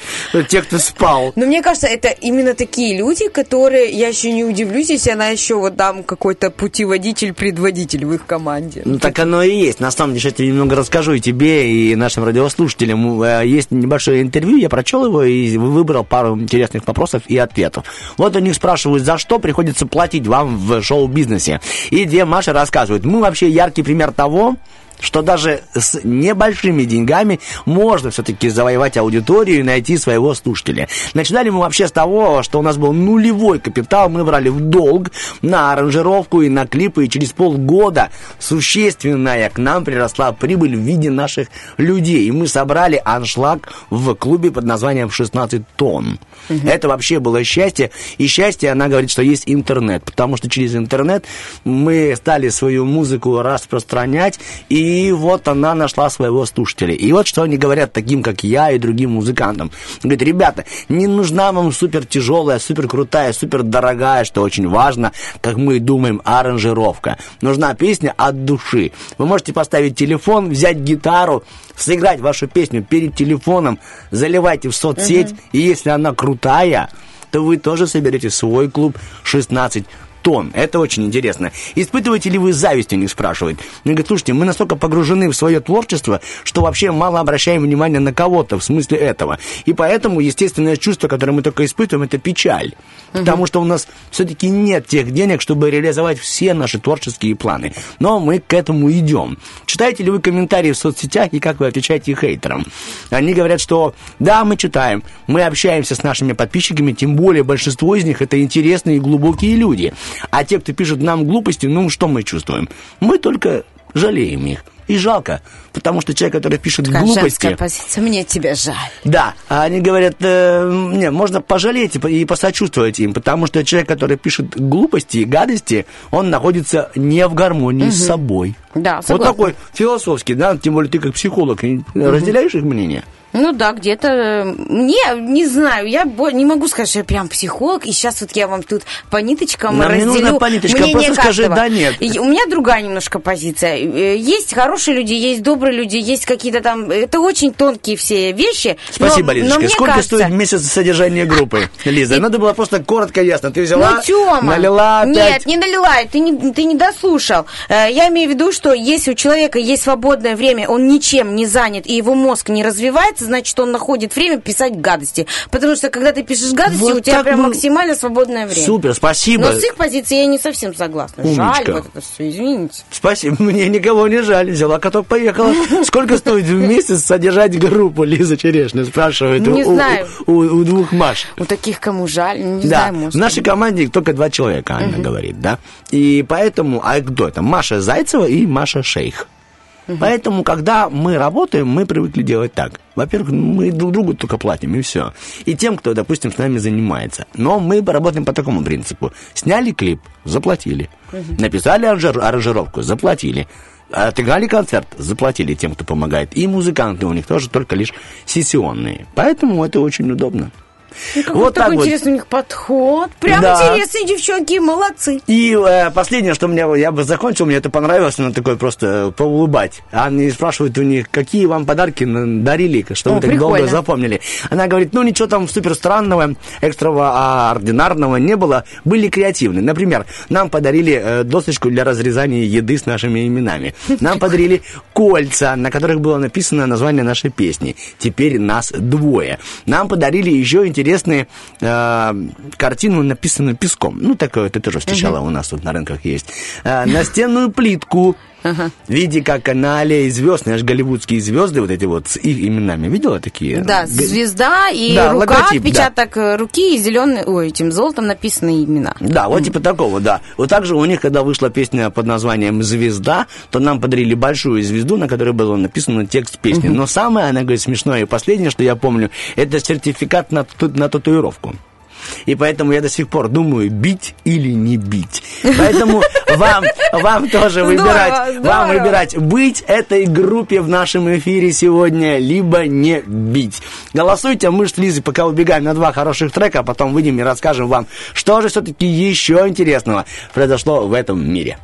тех, кто спал. но мне кажется, это именно такие люди, которые, я еще не удивлюсь, если она еще вот там какой-то путеводитель, предводитель в их команде. Ну, так оно и есть. На самом деле, я немного расскажу и тебе, и нашим радиослушателям. Э, Есть небольшое интервью, я прочел его и выбрал пару интересных вопросов и ответов. Вот у них спрашивают, за что приходится платить вам в шоу-бизнесе. И две Маши рассказывают. Мы вообще яркий пример того, что даже с небольшими деньгами можно все-таки завоевать аудиторию и найти своего слушателя. Начинали мы вообще с того, что у нас был нулевой капитал, мы брали в долг на аранжировку и на клипы, и через полгода существенная к нам приросла прибыль в виде наших людей. И мы собрали аншлаг в клубе под названием «16 тонн». Это вообще было счастье. И счастье, она говорит, что есть интернет, потому что через интернет мы стали свою музыку распространять, и вот она нашла своего слушателя. И вот что они говорят таким, как я и другим музыкантам. Говорят, ребята, не нужна вам супер тяжелая, супер крутая, супер дорогая, что очень важно, как мы думаем, аранжировка. Нужна песня от души. Вы можете поставить телефон, взять гитару, сыграть вашу песню перед телефоном, заливайте в соцсеть, и если она крутая, то вы тоже соберете свой клуб 16 тонн. Это очень интересно. Испытываете ли вы зависть, у них спрашивают. Они говорят, слушайте, мы настолько погружены в свое творчество, что вообще мало обращаем внимание на кого-то в смысле этого. И поэтому естественное чувство, которое мы только испытываем, это печаль. Потому что у нас все-таки нет тех денег, чтобы реализовать все наши творческие планы. Но мы к этому идем. Читаете ли вы комментарии в соцсетях и как вы отвечаете хейтерам? Они говорят, что да, мы читаем, мы общаемся с нашими подписчиками, тем более большинство из них это интересные и глубокие люди. А те, кто пишет нам глупости, ну что мы чувствуем? Мы только жалеем их. И жалко, потому что человек, который пишет Такая глупости... позиция, мне тебя жаль. Да, а они говорят, э, не, можно пожалеть и по- и посочувствовать им, потому что человек, который пишет глупости и гадости, он находится не в гармонии с собой. Да, Вот согласна. такой философский, да, тем более ты как психолог, и разделяешь их мнение? Ну да, где-то э, мне не знаю, я не могу сказать, что я прям психолог, и сейчас вот я вам тут по ниточкам Нам не разделю. нужно по ниточкам, мнение просто скажи каждого. «да», «нет». И у меня другая немножко позиция. Э, Есть хорошие люди, есть добрые люди, есть какие-то там. Это очень тонкие все вещи. но- Спасибо, но Лизочка. мне Сколько кажется- стоит месяц содержания группы, Лиза? Надо было просто коротко и ясно. Ты взяла, Ну, Тёма, налила опять. Нет, не налила, ты не, ты не дослушал. Э, Я имею в виду, что если у человека есть свободное время, он ничем не занят, и его мозг не развивается, значит, он находит время писать гадости. Потому что, когда ты пишешь гадости, Вот у тебя прям мы- максимально свободное время. Супер, спасибо. Но с их позиции я не совсем согласна. Умничка. Жаль вот это все, извините. Спасибо, мне никого не жаль. Взяла каток, поехала. *laughs* Сколько стоит в месяц содержать группу, Лиза Черешня? Спрашивает Не у, знаю. У, у двух Маш. У таких, кому жаль, не да, знаю, может. в нашей команде только два человека, Анна говорит, да. И поэтому, а кто это? Маша Зайцева и Маша Шейх. Поэтому, когда мы работаем, мы привыкли делать так. Во-первых, мы друг другу только платим, и все. И тем, кто, допустим, с нами занимается. Но мы работаем по такому принципу. Сняли клип, заплатили. Написали аранжир- аранжировку, заплатили. Отыграли концерт, заплатили тем, кто помогает. И музыканты у них тоже только лишь сессионные. Поэтому это очень удобно. Ну, вот так такой вот. интересный у них подход. Прям Да. интересные девчонки, молодцы. И э, последнее, что мне, я бы закончил, мне это понравилось, но такое просто э, поулыбать. Они спрашивают у них, какие вам подарки дарили, что О, вы так прикольно. долго запомнили. Она говорит, ну ничего там супер странного, экстраординарного не было, были креативны. Например, нам подарили э, досочку для разрезания еды с нашими именами. Нам подарили кольца, на которых было написано название нашей песни. Теперь нас двое. Нам подарили еще интересные э, картину, написанную песком. Ну, такое ты тоже встречала у нас тут на рынках есть. Э, настенную плитку. В виде как на аллее звезд, знаешь, голливудские звезды, вот эти вот с их именами. Видела такие? Да, звезда и Да, рука, логотип, да. отпечаток э, руки и зеленый, ой, этим золотом написаны имена. Да, вот типа такого, да. Вот также у них, когда вышла песня под названием «Звезда», то нам подарили большую звезду, на которой был написан текст песни. Но самое, она говорит, смешное и последнее, что я помню, это сертификат на, на татуировку. И поэтому я до сих пор думаю, бить или не бить. Поэтому вам, вам тоже Здорово, выбирать, вам здорово. выбирать, быть этой группе в нашем эфире сегодня, либо не бить. Голосуйте, мы с Лизой пока убегаем на два хороших трека, а потом выйдем и расскажем вам, что же все-таки еще интересного произошло в этом мире.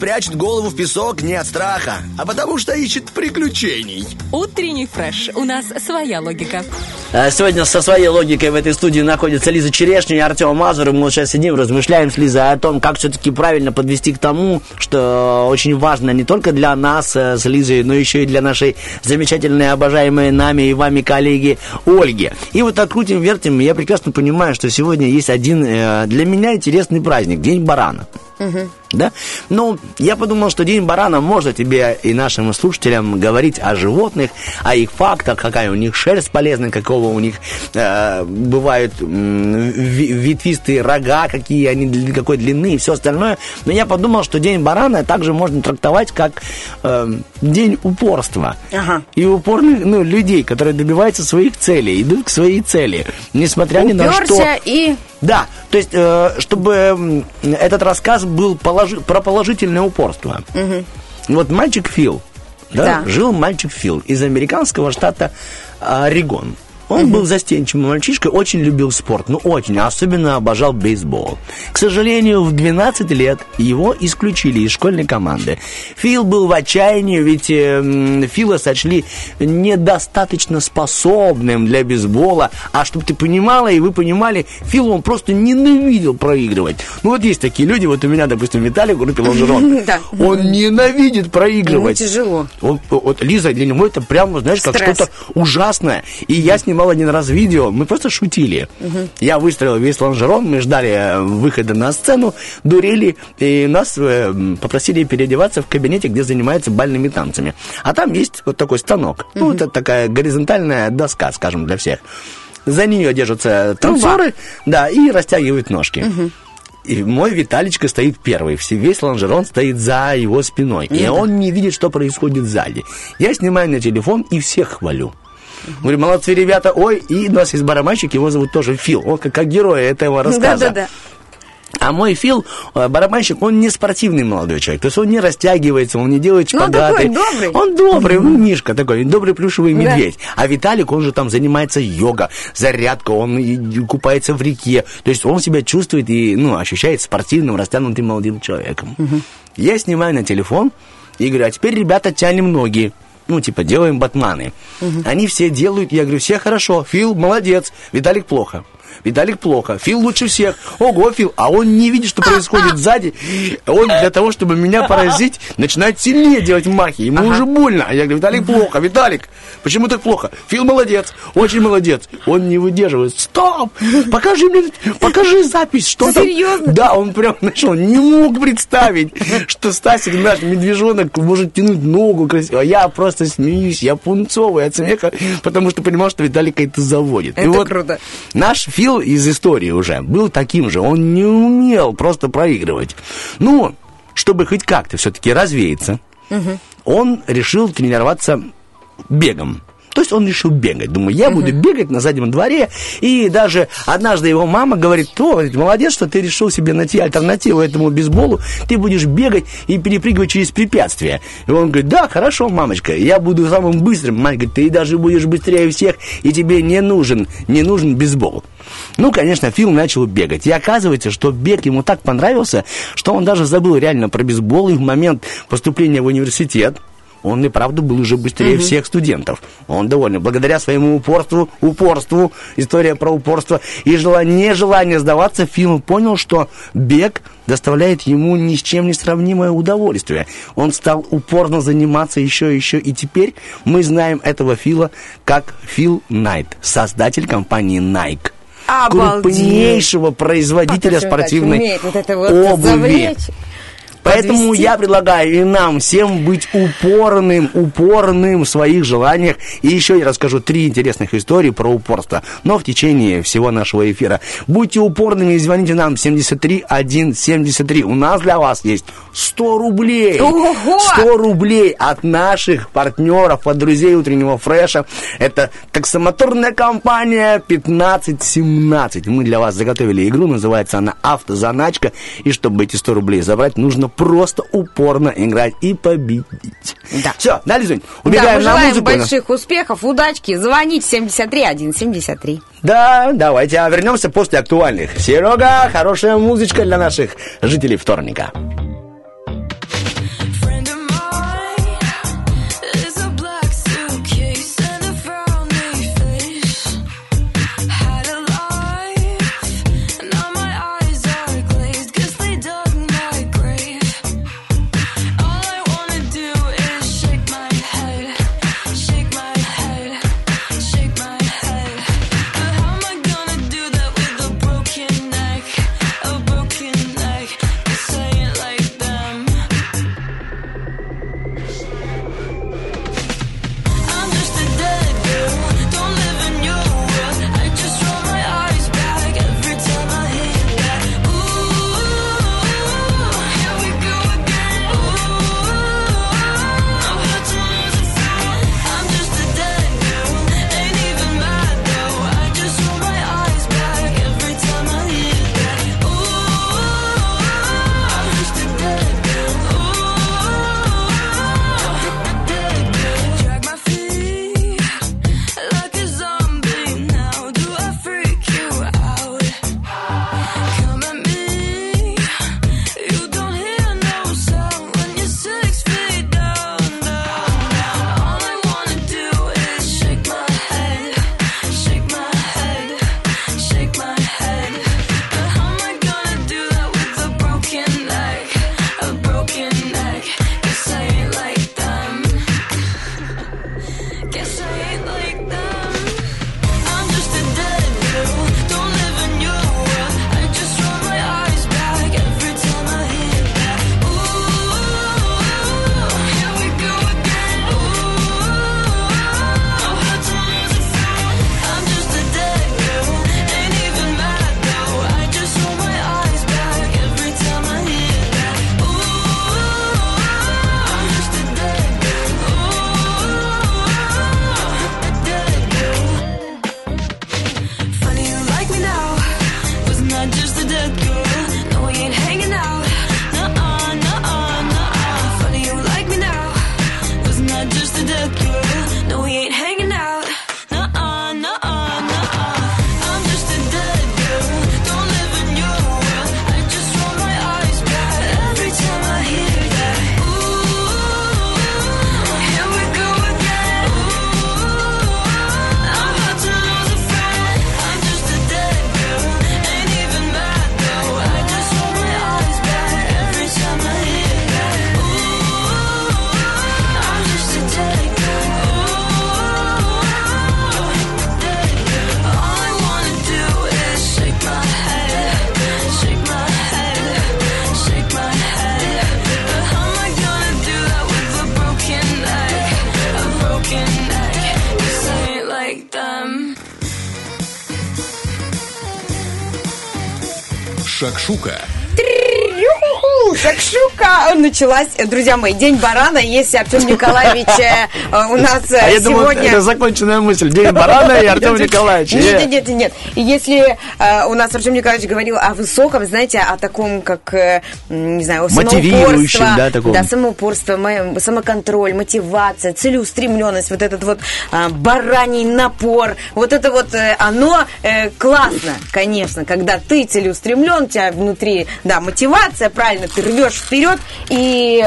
Прячет голову в песок не от страха, а потому что ищет приключений. Утренний фреш. У нас своя логика. А Сегодня со своей логикой в этой студии находится Лиза Черешня и Артем Мазур. И мы сейчас сидим, размышляем с Лизой о том, как все-таки правильно подвести к тому, что очень важно не только для нас э, с Лизой, но еще и для нашей замечательной, обожаемой нами и вами коллеги Ольги. И вот так крутим, вертим, я прекрасно понимаю, что сегодня есть один э, для меня интересный праздник, День барана. Да? Ну, я подумал, что День барана можно тебе и нашим слушателям говорить о животных, о их фактах, какая у них шерсть полезная, какого у них э, бывают ви- ветвистые рога, какие они, какой длины и все остальное. Но я подумал, что День барана также можно трактовать как э, День упорства. Ага. И упорных ну, людей, которые добиваются своих целей, идут к своей цели, несмотря ни на что. Уперся и... Да, то есть, э, чтобы этот рассказ был положи- про положительное упорство. Вот мальчик Фил, да, Да. жил мальчик Фил из американского штата Орегон. Он был застенчивым мальчишкой, очень любил спорт, ну очень, особенно обожал бейсбол. К сожалению, в 12 лет его исключили из школьной команды. Фил был в отчаянии, ведь э, Фила сочли недостаточно способным для бейсбола. А чтобы ты понимала, и вы понимали, Фил он просто ненавидел проигрывать. Ну вот есть такие люди, вот у меня, допустим, Виталий группе Лонжерон. *laughs* Он ненавидит проигрывать. Ему тяжело. Вот Лиза, для него это прямо, знаешь, как что-то ужасное. И я снимал один раз видео, мы просто шутили. Я выстроил весь лонжерон, мы ждали э, выхода на сцену, дурили, и нас э, попросили переодеваться в кабинете, где занимаются бальными танцами. А там есть вот такой станок. Ну, это такая горизонтальная доска, скажем, для всех. За нее держатся танцоры, да, и растягивают ножки. И мой Виталичка стоит первый. Весь лонжерон стоит за его спиной. И он не видит, что происходит сзади. Я снимаю на телефон и всех хвалю. Говорю, молодцы ребята, ой, и у нас есть барабанщик, его зовут тоже Фил. Он как, как герой этого рассказа. Да-да-да. А мой Фил, э, барабанщик, он не спортивный молодой человек. То есть он не растягивается, он не делает Ну, он шпагаты. такой добрый. Он добрый, ну, Мишка такой, добрый плюшевый медведь. А Виталик, он же там занимается йога, зарядка, он купается в реке. То есть он себя чувствует и, ну, ощущает спортивным, растянутым молодым человеком. Я снимаю на телефон и говорю, а теперь, ребята, тянем ноги. Ну, типа, делаем батманы. Они все делают, я говорю, все хорошо, Фил молодец, Виталик плохо. Виталик плохо, Фил лучше всех. Ого, Фил, а он не видит, что происходит сзади. Он для того, чтобы меня поразить, начинает сильнее делать махи. Ему уже больно. А я говорю, Виталик плохо, Виталик, почему так плохо? Фил молодец, очень молодец. Он не выдерживает. Стоп! Покажи мне, покажи запись, что там. Серьезно? Да, он прям, знаешь, он не мог представить, что Стасик наш медвежонок может тянуть ногу красиво. А я просто смеюсь, я пунцовый от смеха, потому что понимал, что Виталика это заводит. И Это вот круто. Наш Фил из истории уже был таким же. Он не умел просто проигрывать. Ну, чтобы хоть как-то все-таки развеяться, он решил тренироваться бегом. То есть он решил бегать. Думаю, я буду бегать на заднем дворе. И даже однажды его мама говорит, о, молодец, что ты решил себе найти альтернативу этому бейсболу. Ты будешь бегать и перепрыгивать через препятствия. И он говорит, да, хорошо, мамочка, я буду самым быстрым. Мать говорит, ты даже будешь быстрее всех, и тебе не нужен, не нужен бейсбол. Ну, конечно, Фил начал бегать. И оказывается, что бег ему так понравился, что он даже забыл реально про бейсбол. И в момент поступления в университет он и правда был уже быстрее всех студентов. Он доволен. Благодаря своему упорству, упорству, история про упорство и желание, нежелание сдаваться, Фил понял, что бег доставляет ему ни с чем не сравнимое удовольствие. Он стал упорно заниматься еще и еще, и теперь мы знаем этого Фила как Фил Найт, создатель компании Nike. Обалдеть. Крупнейшего производителя это спортивной вот это вот обуви. завлечь. Поэтому подвести. я предлагаю и нам всем быть упорным, упорным в своих желаниях. И еще я расскажу три интересных истории про упорство, но в течение всего нашего эфира. Будьте упорными и звоните нам 73 173. У нас для вас есть 100 рублей. Ого! 100 рублей от наших партнеров, от друзей утреннего фреша. Это таксомоторная компания 1517. Мы для вас заготовили игру, называется она «Автозаначка». И чтобы эти 100 рублей забрать, нужно просто упорно играть и победить. Да. Все, да, Лизунь, Да, убегаем мы на музыку. больших успехов, удачки. Звоните 73 173. Да, давайте, а вернемся после актуальных. Серега, хорошая музычка для наших жителей вторника. Шакшука. Шакшука началась. Друзья мои, День барана. Если Артем Николаевич э, у нас э, А я думал, сегодня... это законченная мысль. День барана и Артем Николаевич. Нет, нет, нет, нет. Если э, у нас Артем Николаевич говорил о высоком, знаете, о таком, как, э, не знаю, самоупорство. да, таком. Да, самоупорство, мо- самоконтроль, мотивация, целеустремленность, вот этот вот а, бараний напор, вот это вот, э, оно э, классно, конечно, когда ты целеустремлен, у тебя внутри, да, мотивация, правильно, ты рвешь вперед и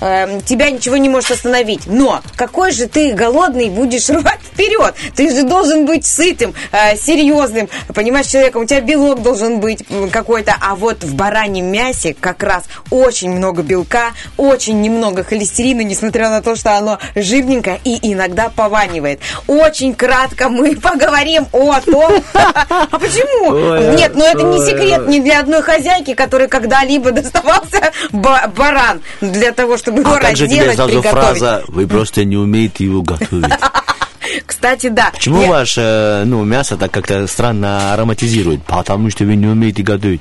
э, тебя ничего не может остановить. Но какой же ты голодный будешь *laughs* рвать вперед? Ты же должен быть сытым, э, серьезным, понимаешь, человеком. У тебя белок должен быть какой-то. А вот в бараньем мясе как раз очень много белка, очень немного холестерина, несмотря на то, что оно жирненькое и иногда пованивает. Очень кратко мы *laughs* поговорим о том... *laughs* А почему? Нет, ну это не секрет ни для одной хозяйки, которой когда-либо доставался ба- баран для того, чтобы его А как же тебе разделать, сразу приготовить. фраза «Вы просто не умеете его готовить». *laughs* Кстати, да. Почему Я- ваше ну, мясо так как-то странно ароматизирует? Потому что вы не умеете готовить.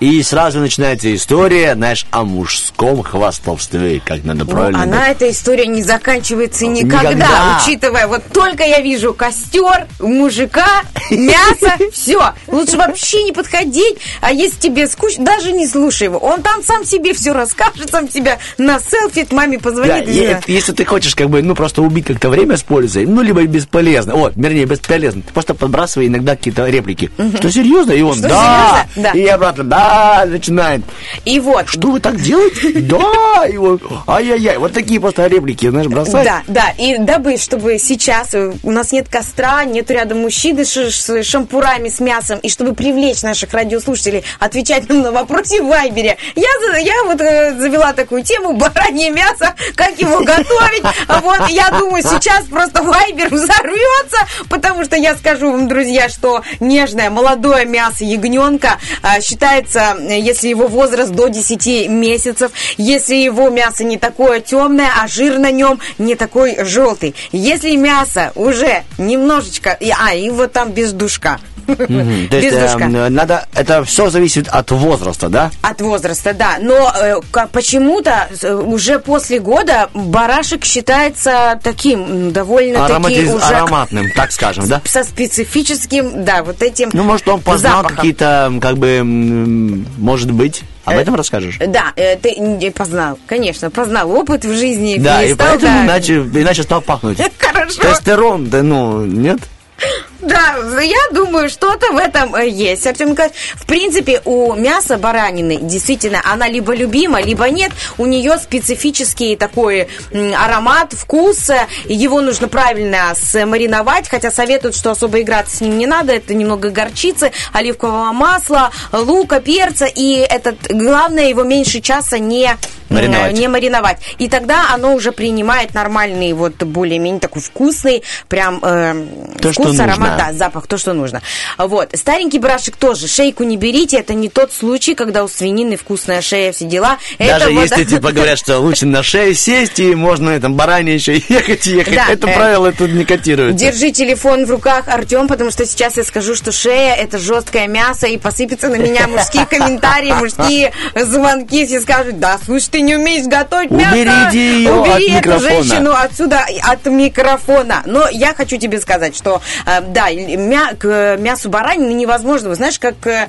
И сразу начинается история, знаешь, о мужском хвастовстве, как надо Ну, правильно она, эта история не заканчивается никогда, Никогда. учитывая, вот только я вижу костер, мужика, *laughs* мясо, все. Лучше вообще не подходить, а если тебе скучно, даже не слушай его. Он там сам себе все расскажет, сам себя на селфи маме Да, позвонит. все. если ты хочешь как бы, ну, просто убить как-то время с пользой, ну, либо бесполезно, о, вернее, бесполезно, ты просто подбрасывай иногда какие-то реплики. Что, серьезно? И он, Что, да, серьезно? Да. и обратно, да, начинает. И вот, Что вы так делаете? Да, и вот, ай-яй-яй, вот такие просто реплики, знаешь, бросать. Да, да. И дабы, чтобы сейчас у нас нет костра, нет рядом мужчины с, шампурами, с мясом, и чтобы привлечь наших радиослушателей отвечать нам на вопросы в Вайбере, я, я вот э, завела такую тему баранье мясо, как его готовить. Вот, я думаю, сейчас просто Вайбер взорвется, потому что я скажу вам, друзья, что нежное молодое мясо ягненка а, считается, э, если его возраст до 10 месяцев, если его мясо не такое темное, а жир на нем не такой желтый. Если мясо уже немножечко, а, и вот там без душка. То есть эм, надо, это все зависит от возраста, да? От возраста, да. Но э, почему-то э, уже после года барашек считается таким м, довольно-таки Ароматиз- уже Ароматным, так скажем, да? со специфическим, да, вот этим Ну, может, он познал запахом. какие-то, как бы, может быть, об этом расскажешь? Да, э, ты не познал, конечно, познал опыт в жизни. Да, и перестал, поэтому да. иначе, иначе стал пахнуть. *laughs* Хорошо. Тестерон, да ну, нет? *laughs* Да, я думаю, что-то в этом э, есть. Артем Николаевич, в принципе, у мяса баранины действительно она либо любима, либо нет. У нее специфический такой аромат, вкус. э, Его нужно правильно смариновать, хотя советуют, что особо играться с ним не надо. Это немного горчицы, оливкового масла, лука, перца. И этот, главное, его меньше часа не м, Мариновать. не мариновать. И тогда оно уже принимает нормальный, вот более-менее такой вкусный, прям э, То, что вкус, нужно. аромат, да, запах, то, что нужно. Вот. Старенький барашек тоже. Шейку не берите, это не тот случай, когда у свинины вкусная шея, все дела. Даже это вот- если типа говорят, что лучше на шею сесть, и можно этом баране еще ехать ехать. Да, это э, правило тут не котируется. Держи телефон в руках, Артем, потому что сейчас я скажу, что шея это жесткое мясо, и посыпятся на меня мужские комментарии, мужские звонки, все скажут, да, слушай, ты не умеешь готовить мясо. Уберите ее Убери от эту микрофона». женщину отсюда, от микрофона. Но я хочу тебе сказать, что, э, да, мя- к мясу баранины невозможно, вы знаешь, как... э,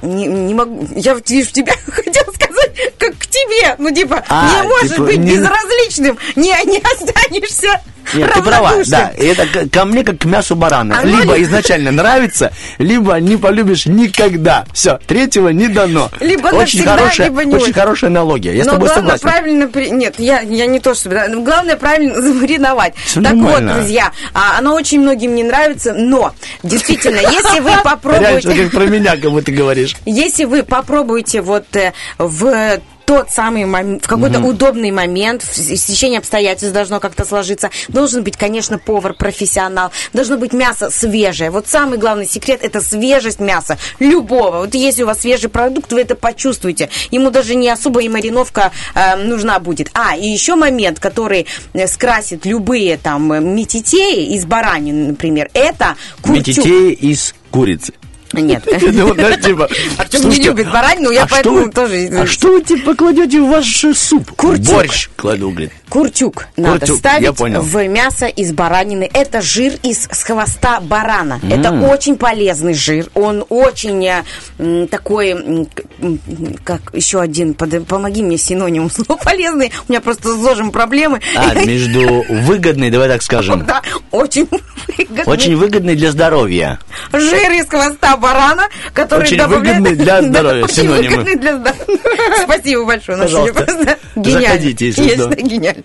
не, не могу, я вижу тебя, *laughs* хотела сказать, как к тебе, ну типа, А, не можешь типа, быть не- безразличным, не, не останешься Нет, ты права, да. Это ко мне как к мясу барана. Оно либо изначально нравится, либо не полюбишь никогда. Все, третьего не дано. Либо очень хорошая, либо не очень хорошая аналогия. Я с тобой главное согласен. правильно... Нет, я, я не то, чтобы... Главное правильно *laughs* замариновать. Так вот, друзья, а, оно очень многим не нравится, но действительно, если вы *laughs* Реально, попробуете... как про меня, как будто говоришь. *laughs* Если вы попробуете вот э, в тот самый момент, в какой-то удобный момент, в с- течение обстоятельств должно как-то сложиться. Должен быть, конечно, повар, профессионал. Должно быть мясо свежее. Вот самый главный секрет – это свежесть мяса. Любого. Вот если у вас свежий продукт, вы это почувствуете. Ему даже не особо и мариновка э, нужна будет. А, и еще момент, который э, скрасит любые там э, метитеи из баранины, например, это куртюк. Метитеи из курицы. Нет. *laughs* Ну, да, типа, Артем не слушайте, любит баранину, я а что поэтому вы- тоже... А что вы, типа, кладете в ваш э, суп? Куртюк. Борщ кладу, говорит. Куртюк надо Куртюк, ставить в мясо из баранины. Это жир из хвоста барана. Это очень полезный жир. Он очень э, такой, м, как еще один, под- помоги мне синоним *laughs* слова полезный. У меня просто с ЗОЖем проблемы. А, *laughs* между выгодный, давай так скажем, Да, очень выгодный. очень выгодный для здоровья. Жир из хвоста барана, который Очень добавляет... выгодный для *laughs* Да, здоровья, очень синонимы. выгодный для здоровья. *laughs* Спасибо большое. Пожалуйста. просто Гениально. Заходите, если Есть, что. да, гениально.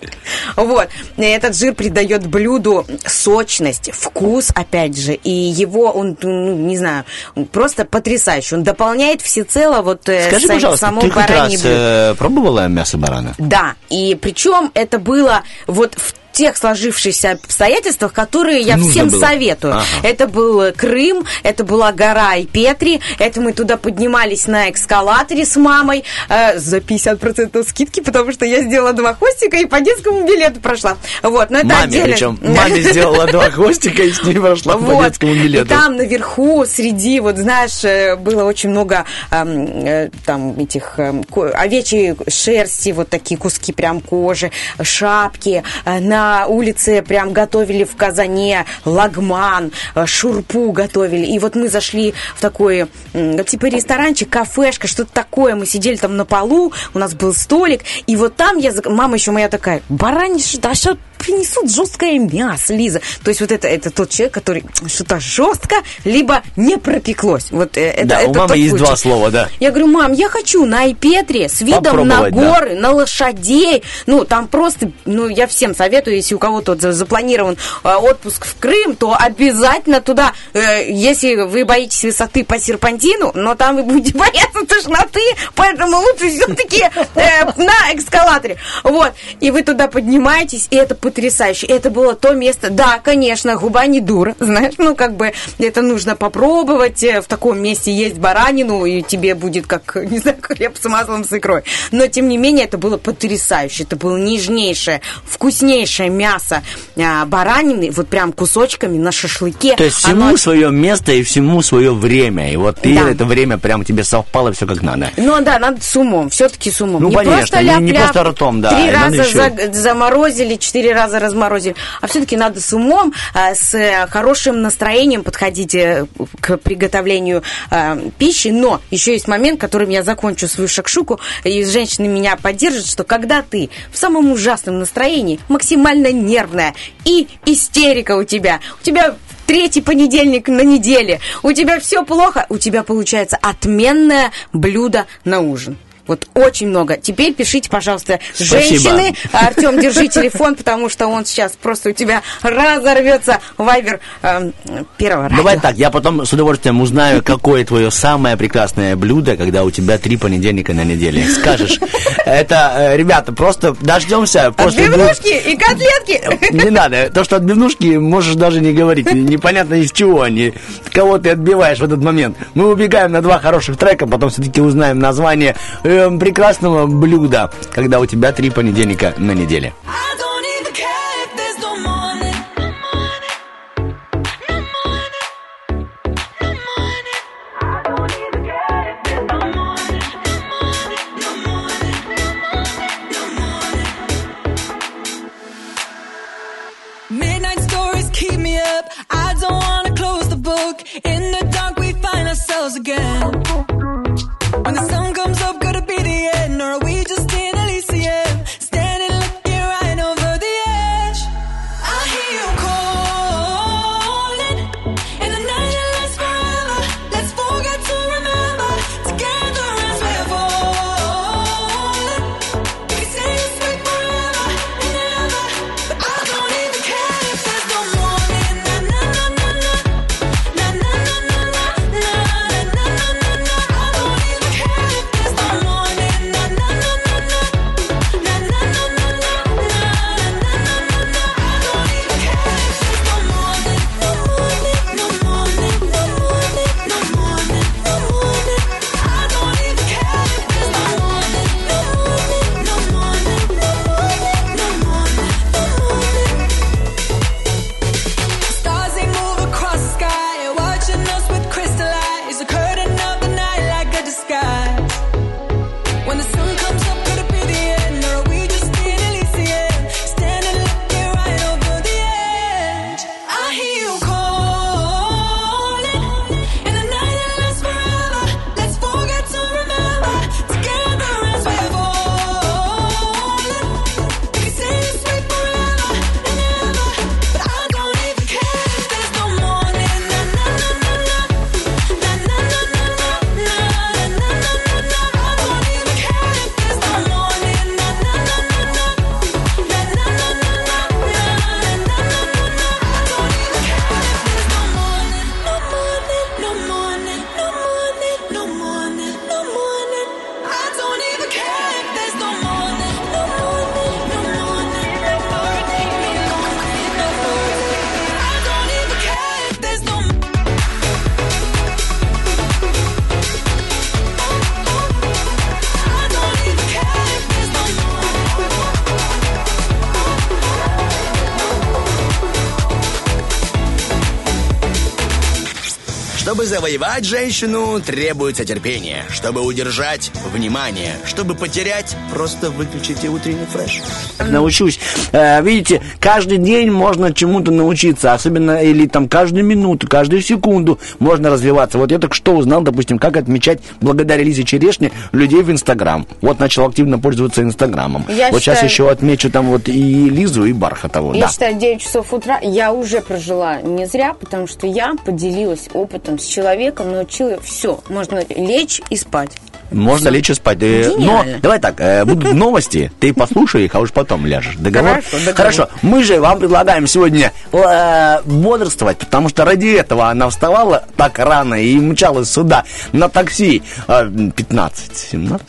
Вот. Этот жир придает блюду сочность, вкус, опять же. И его, он, ну, не знаю, просто потрясающий. Он дополняет всецело вот э, Скажи, сам- пожалуйста, само ты хоть раз блюдо. э, пробовала мясо барана? Да, и причем это было вот в тех сложившихся обстоятельствах, которые я Нужно всем было. советую. Ага. Это был Крым, это была гора и Петри, это мы туда поднимались на эскалаторе с мамой э, за 50% скидки, потому что я сделала два хвостика и по детскому билету прошла. Вот, но это Маме, отдельно. причем маме сделала два хвостика и с ней прошла по детскому И билету. там наверху, среди, вот знаешь, э, было очень много эм, э, там этих эм, овечьей шерсти, вот такие куски прям кожи, шапки. Э, Улице прям готовили в казане лагман, э, шурпу готовили. И вот мы зашли в такой, типа ресторанчик, кафешка, что-то такое. Мы сидели там на полу, у нас был столик. И вот там я, мама еще моя такая, бараниш, да что принесут жесткое мясо, Лиза. То есть вот это, это тот человек, который что-то жестко, либо не пропеклось. Вот э, это, Да, это у мамы есть случай. два слова, да. Я говорю, мам, я хочу на Айпетре с видом на Попробовать, да. горы, на лошадей. Ну, там просто, ну, я всем советую, если у кого-то запланирован э, отпуск в Крым, то обязательно туда, э, если вы боитесь высоты по серпантину, но там вы будете *laughs* бояться тошноты, поэтому лучше все-таки на эскалаторе. Вот. И вы туда поднимаетесь, и это потрясающе. Это было то место, да, конечно, губа не дура, *laughs* знаешь, ну, как бы это нужно попробовать. э, В таком месте есть баранину, и тебе будет как, *laughs* не знаю, хлеб с маслом, с икрой. Но, тем не менее, это было потрясающе. Это было нежнейшее, вкуснейшее мясо а, баранины, вот прям кусочками на шашлыке. То есть всему Оно- свое место и всему свое время. И вот ты Да. это время прям тебе совпало все как надо. Ну да, надо с умом, все-таки с умом. Ну, не конечно, просто не- не ляп-ляп, просто ртом, да, Три раза еще- за- заморозили, четыре раза разморозили. А все-таки надо с умом, а, с э, хорошим настроением подходить э, к приготовлению э, пищи. Но еще есть момент, которым я закончу свою шакшуку, и женщины меня поддержат, что когда ты в самом ужасном настроении, максимально нервная и истерика у тебя, у тебя третий понедельник на неделе, у тебя все плохо, у тебя получается отменное блюдо на ужин. Вот очень много. Теперь пишите, пожалуйста, Спасибо. женщины. Артем, держи телефон, потому что он сейчас просто у тебя разорвется вайбер эм, первого радио. Давай так, я потом с удовольствием узнаю, какое твое самое прекрасное блюдо, когда у тебя три понедельника на неделе. Скажешь. Это, э, ребята, просто дождемся после. Отбивнушки и котлетки. Не надо. То, что отбивнушки, можешь даже не говорить. Непонятно из чего они. Кого ты отбиваешь в этот момент. Мы убегаем на два хороших трека, потом все-таки узнаем название э, прекрасного блюда, когда у тебя три понедельника на неделе. I завоевать женщину, требуется терпение. Чтобы удержать – внимание. Чтобы потерять – просто выключите утренний фреш. Научусь. Э, Видите, каждый день можно чему-то научиться. Особенно, или там каждую минуту, каждую секунду можно развиваться. Вот я только что узнал, допустим, как отмечать благодаря Лизе Черешне людей в Инстаграм. Вот начал активно пользоваться Инстаграмом. Я вот сейчас считаю- еще отмечу там вот и Лизу, и Бархатову. Я да. считаю, 9 часов утра я уже прожила не зря, потому что я поделилась опытом с человеком, научила все. Можно лечь и спать. Можно лечь и спать. Э, Но давай так, э, будут *laughs* новости, ты послушай их, а уж потом ляжешь. Договор? Хорошо. Мы же вам предлагаем сегодня э, бодрствовать, потому что ради этого она вставала так рано и мчалась сюда на такси э, 15-17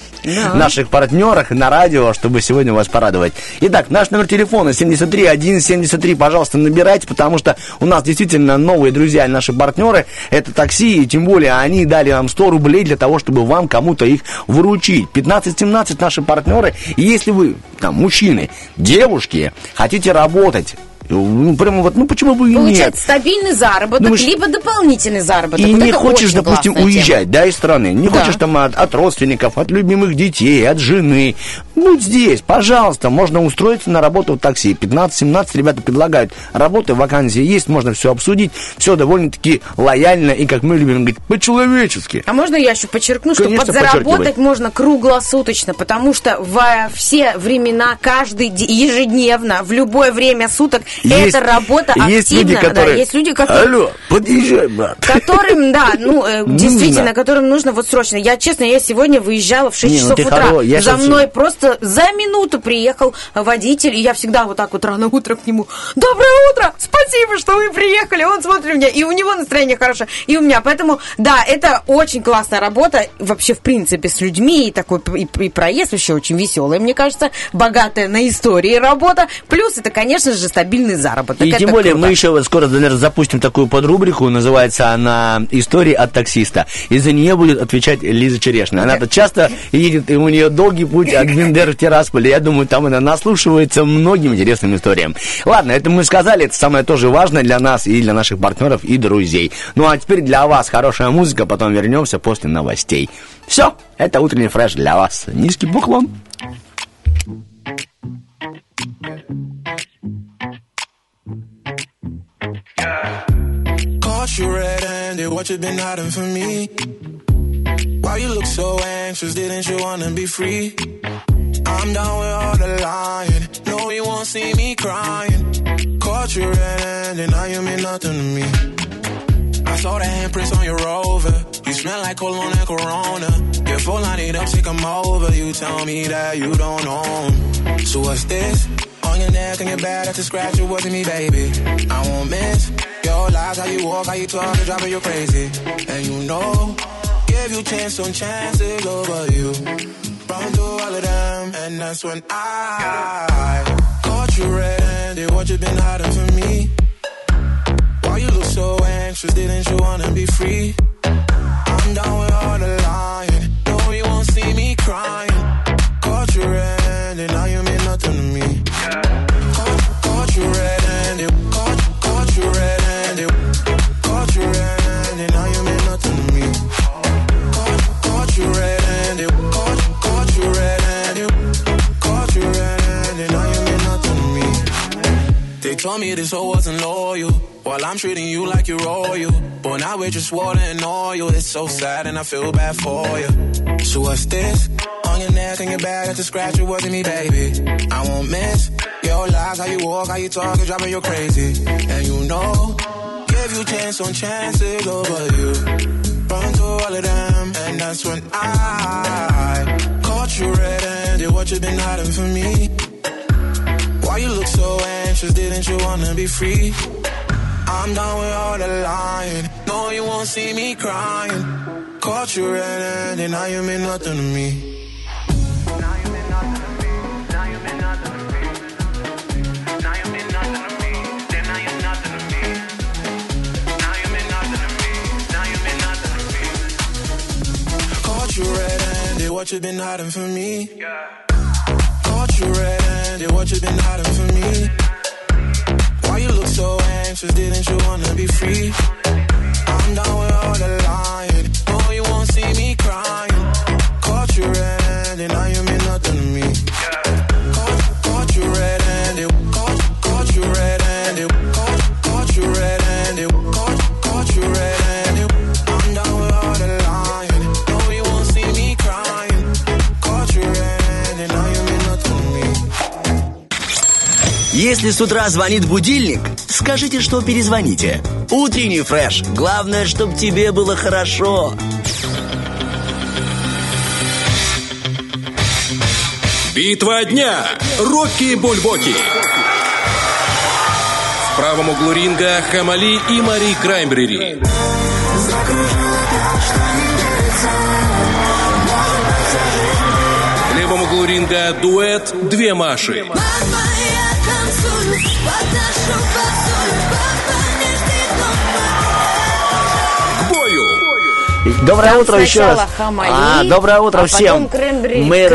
наших партнерах на радио, чтобы сегодня вас порадовать. Итак, наш номер телефона 73 173, пожалуйста, набирайте, потому что у нас действительно новые друзья, наши партнеры, это такси, и тем более они дали нам 100 рублей для того, чтобы вам кому-то их вручить. 15-17 наши партнеры, и если вы, там, мужчины, девушки, хотите работать, ну, прямо вот, ну, почему бы и Получать нет? стабильный заработок, Думаешь, либо дополнительный заработок. И Вот не хочешь, допустим, классная тема. уезжать, да, из страны. Не Да. хочешь там от, от родственников, от любимых детей, от жены. Будь здесь, пожалуйста. Можно устроиться на работу в такси. 15-17 ребята предлагают работы, вакансии есть, можно все обсудить. Все довольно-таки лояльно и, как мы любим говорить, по-человечески. А можно я еще подчеркну, что Конечно, подзаработать подчеркивай. можно круглосуточно, потому что во все времена, каждый де- ежедневно, в любое время суток Есть- эта работа есть активна. люди, которые... Да, есть люди, которые... Алло, подъезжай, брат. Которым, да, ну, э, действительно, которым нужно вот срочно. Я, честно, я сегодня выезжала в 6 Не, ну часов утра. хоро- я За мной просто за минуту приехал водитель, и я всегда вот так вот рано утром к нему. Доброе утро! Спасибо, что вы приехали. Он смотрит меня, и у него настроение хорошее, и у меня. Поэтому, да, это очень классная работа. Вообще, в принципе, с людьми, и такой и, и проезд вообще очень веселый, мне кажется, богатая на истории работа. Плюс это, конечно же, стабильный заработок. И Это тем более круто. мы еще вот скоро, наверное, запустим такую подрубрику, называется она «Истории от таксиста». И за нее будет отвечать Лиза Черешна. Она тут часто едет, и у нее долгий путь от Гвиндер в Тирасполь. Я думаю, там она наслушивается многим интересным историям. Ладно, это мы сказали, это самое тоже важное для нас и для наших партнеров и друзей. Ну а теперь для вас хорошая музыка, потом вернемся после новостей. Все, это утренний фреш для вас. Низкий поклон. Caught you red-handed, what you been hiding from me? Why you look so anxious, didn't you wanna be free? I'm down with all the lying, no you won't see me crying. Caught you red-handed, now you mean nothing to me. I saw the handprints on your rover, you smell like cologne and Corona. Your full line it up, take 'em over, you tell me that you don't 'em. So what's this? On your neck and your back, that's a scratch, it wasn't me, baby. I won't miss your lies, how you walk, how you talk, it's driving you crazy. And you know, give you chance on chances over you. Run through all of them, and that's when I caught you red-handed. What you been hiding from me? Why you look so anxious? Didn't you wanna be free? I'm down with all the lying. No, you won't see me crying. Caught you red-handed, now you nothing to me. Caught you red-handed, Told me this hoe wasn't loyal. While I'm treating you like you're royal. But now we're just water and oil. It's so sad and I feel bad for you. So what's this? On your neck and your back, it's a scratch, it wasn't me, baby. I won't miss your lies, how you walk, how you talk, it's driving you crazy. And you know, give you chance on chances over you. Run all of them, and that's when I caught you red-handed. What you been hiding from me? Why you look so anxious? Didn't you wanna be free? I'm done with all the lying. No, you won't see me crying. Caught you red-handed, now you mean nothing to me. Now you mean nothing to me. Now you mean nothing to me. Now you mean nothing to me. Now you mean nothing to me. Caught you red-handed, what you been hiding from me? Caught you red-handed, did what you've been hiding from me. Why you look so anxious? Didn't you wanna be free? I'm down with all the lying. No, you won't see me crying. Caught you red-handed, now you mean nothing to me. Caught, caught you red-handed, caught, caught you red-handed, caught, caught you red-handed, caught, caught you red-handed. Если с утра звонит будильник, скажите, что перезвоните. Утренний фреш. Главное, чтобы тебе было хорошо. Битва дня. Рокки Бульбоки. В правом углу ринга Хамали и Мари Краймбрери. В левом углу ринга дуэт «Две Маши». К Доброе Там утро еще раз. Хамали, а, доброе утро а всем. потом. Мы-.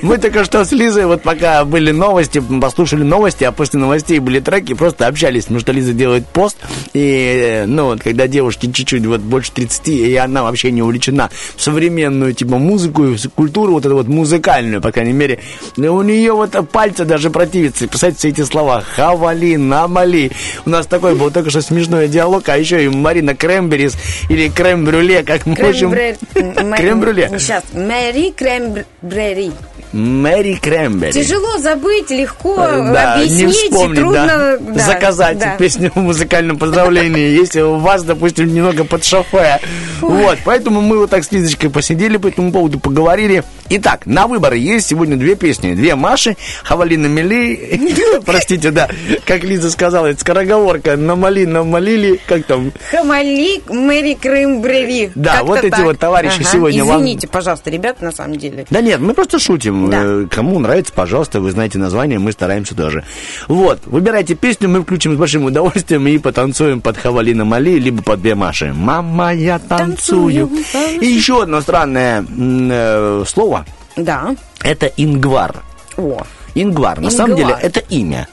*laughs* Мы только что с Лизой, вот пока были новости, послушали новости, а после новостей были треки, просто общались, потому что Лиза делает пост, и, э, ну, вот, когда девушке чуть-чуть, вот, больше 30, и она вообще не увлечена в современную, типа, музыку, и культуру, вот эту вот музыкальную, по крайней мере, у нее вот пальцы даже противятся, писать все эти слова, хавали, намали. У нас такой был только что смешной диалог, а еще и Марина Кремберис, или крем-брюле, как можем... Крем-брюле. Крем-брюле. Сейчас. Мэри Крем-брюле. Мэри Крэмбери. Тяжело забыть, легко Да, не объяснить, и вспомнить, трудно да. да, заказать да. песню в музыкальном поздравлении, *laughs* если у вас, допустим, немного под шофе. Вот, поэтому мы вот так с Лизочкой посидели по этому поводу, поговорили. Итак, на выбор есть сегодня две песни. Две Маши, Хавалина Мели, *laughs* простите, да, как Лиза сказала, это скороговорка, намали, намолили, как там, Хамали, Мэри Крем-брюле. Да, Как-то вот эти так. вот товарищи сегодня вам- Извините, пожалуйста, ребята, на самом деле. Да нет, мы просто шутим. Да. Э, Кому нравится, пожалуйста, вы знаете название, мы стараемся тоже. Вот, выбирайте песню, мы включим с большим удовольствием и потанцуем под Хавалина Мали, либо под две Маши. Мама, я танцую. Танцую, И еще одно странное м, э, слово. Да. Это ингвар. О. Ингвар. На самом деле Ингвар. это имя.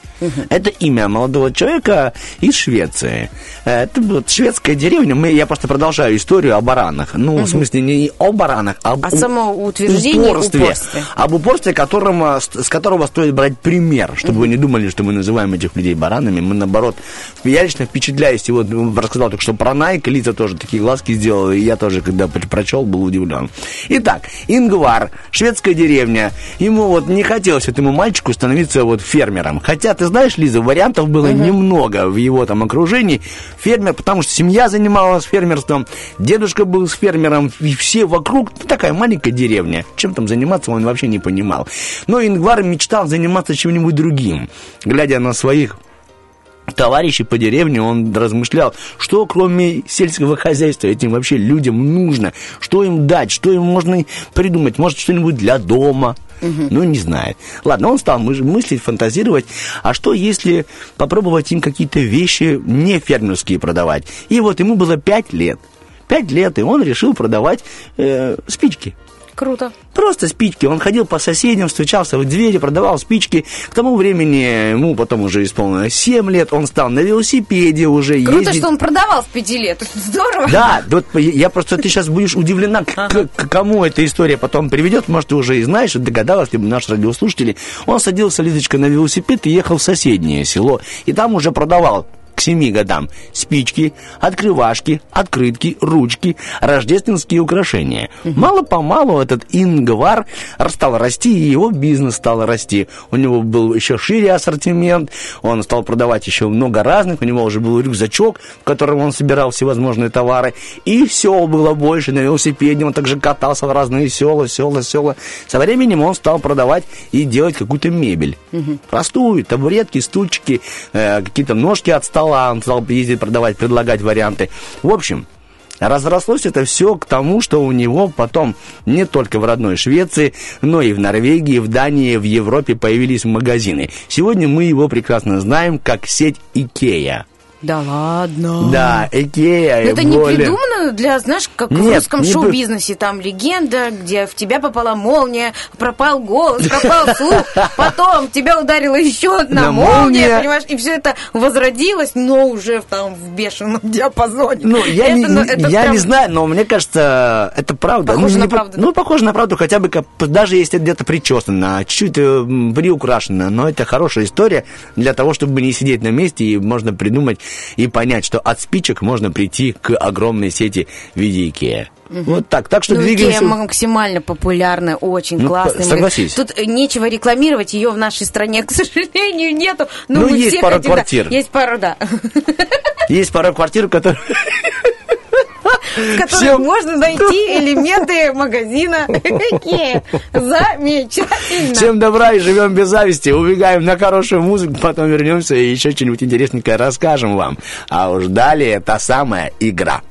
Это имя молодого человека из Швеции. Э, Это вот шведская деревня. Мы, я просто продолжаю историю о баранах. Ну, в смысле, не о баранах, а об О самоутверждении, упорстве. Об упорстве, которым, э, с которого стоит брать пример. Чтобы вы не думали, что мы называем этих людей баранами. Мы, наоборот, я лично впечатляюсь. И вот рассказал только что про Найк. Лиза тоже такие глазки сделала. И я тоже, когда про- прочел, был удивлен. Итак, Ингвар, шведская деревня. Ему вот не хотелось этому мальчику становиться вот фермером. Хотя, ты знаешь, Лиза, вариантов было немного в его там окружении. Фермер, потому что семья занималась фермерством, дедушка был с фермером, и все вокруг, ну, такая маленькая деревня. Чем там заниматься, он вообще не понимал. Но Ингвар мечтал заниматься чем-нибудь другим. Глядя на своих товарищей по деревне, он размышлял, что кроме сельского хозяйства этим вообще людям нужно, что им дать, что им можно придумать, может что-нибудь для дома, ну не знает. Ладно, он стал мыс- мыслить, фантазировать, а что если попробовать им какие-то вещи не фермерские продавать? И вот ему было пять лет. Пять лет, и он решил продавать э, спички. Круто. Просто спички. Он ходил по соседям, стучался в двери, продавал спички. К тому времени ему потом уже исполнилось 7 лет. Он стал на велосипеде уже Круто, ездить. что он продавал с пяти лет. Это *laughs* здорово. Да, вот я просто, ты сейчас будешь удивлена, к, к- к кому эта история потом приведет. Может, ты уже и знаешь, и догадалась, либо наши радиослушатели. Он садился, Лизочка, на велосипед и ехал в соседнее село. И там уже продавал к семи годам спички, открывашки, открытки, ручки, рождественские украшения. Мало-помалу этот Ингвар стал расти, и его бизнес стал расти. У него был еще шире ассортимент, он стал продавать еще много разных, у него уже был рюкзачок, в котором он собирал всевозможные товары, и сел было больше на велосипеде, он также катался в разные села, села, села. Со временем он стал продавать и делать какую-то мебель. Простую, табуретки, стульчики, э, какие-то ножки от стола, он стал ездить продавать, предлагать варианты. В общем, Разрослось это все к тому, что у него потом не только в родной Швеции, но и в Норвегии, в Дании, в Европе появились магазины. Сегодня мы его прекрасно знаем как сеть Икея. Да ладно. Да, Икея. Но это не более- придумано для, знаешь, как в Нет, русском не шоу-бизнесе. Там легенда, где в тебя попала молния, пропал голос, пропал *laughs* слух, потом тебя ударила еще одна На молния, понимаешь, и все это возродилось, но уже в, там в бешеном *laughs* диапазоне. Ну, я, не, ну, я не знаю, но мне кажется, это правда. Похоже ну, на не правду? Ну, похоже на правду, хотя бы даже если где-то причесано, чуть-чуть э, приукрашено. Но это хорошая история для того, чтобы не сидеть на месте, и можно придумать и понять, что от спичек можно прийти к огромной сети в виде Икея. Вот так. Так что ну, двигаемся. Икея максимально популярная, очень Ну, классная. согласись. Тут э, нечего рекламировать, ее в нашей стране, *laughs* к сожалению, нету. Но Ну, мы есть пара хотим, да. квартир. Есть пара, да. Есть пара квартир, которые... *laughs* В которых можно найти элементы магазина Икея. Замечательно. Всем добра и живем без зависти. Убегаем на хорошую музыку, потом вернемся и еще что-нибудь интересненькое расскажем вам. А уж далее та самая игра.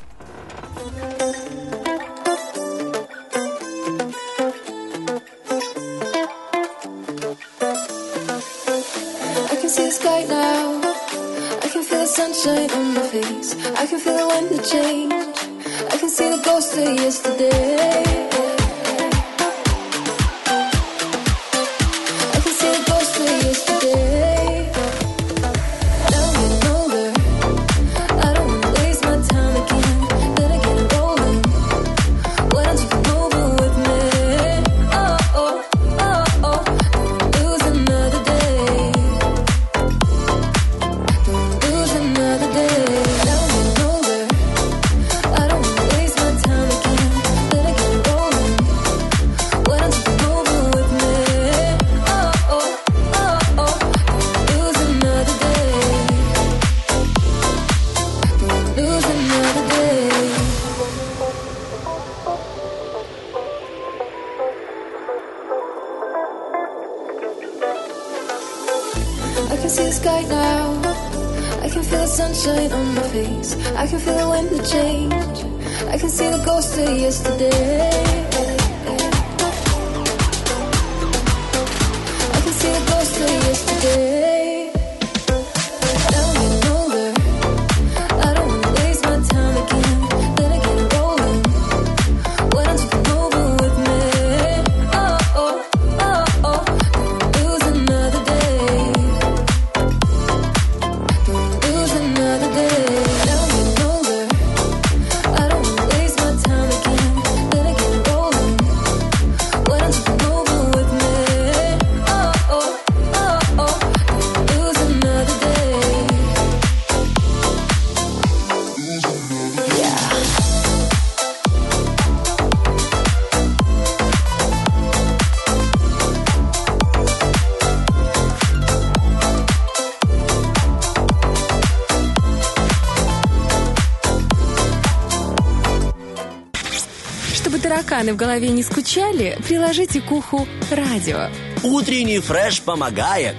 Тараканы в голове не скучали, приложите к уху радио. Утренний фреш помогает.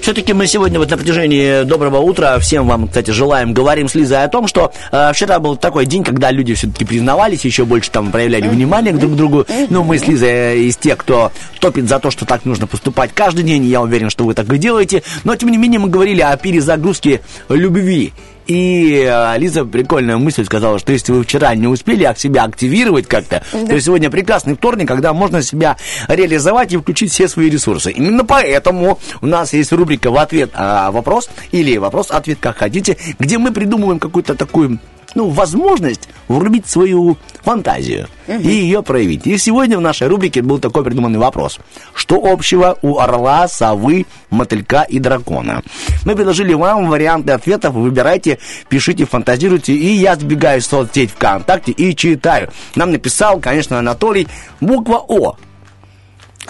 Все-таки мы сегодня вот на протяжении доброго утра всем вам, кстати, желаем, говорим с Лизой о том, что э, вчера был такой день, когда люди все-таки признавались, еще больше там проявляли внимание к друг другу. Ну, мы с Лизой э, из тех, кто топит за то, что так нужно поступать каждый день, и я уверен, что вы так и делаете. Но, тем не менее, мы говорили о перезагрузке любви. И э, Лиза прикольную мысль сказала, что если вы вчера не успели себя активировать как-то, то сегодня прекрасный вторник, когда можно себя реализовать и включить все свои ресурсы. Именно поэтому у нас есть рубрика в ответ а, вопрос или вопрос-ответ, как хотите, где мы придумываем какую-то такую ну, возможность врубить свою фантазию и ее проявить. И сегодня в нашей рубрике был такой придуманный вопрос. Что общего у орла, совы, мотылька и дракона? Мы предложили вам варианты ответов, выбирайте, пишите, фантазируйте, и я сбегаю в соцсеть ВКонтакте и читаю. Нам написал, конечно, Анатолий, буква О.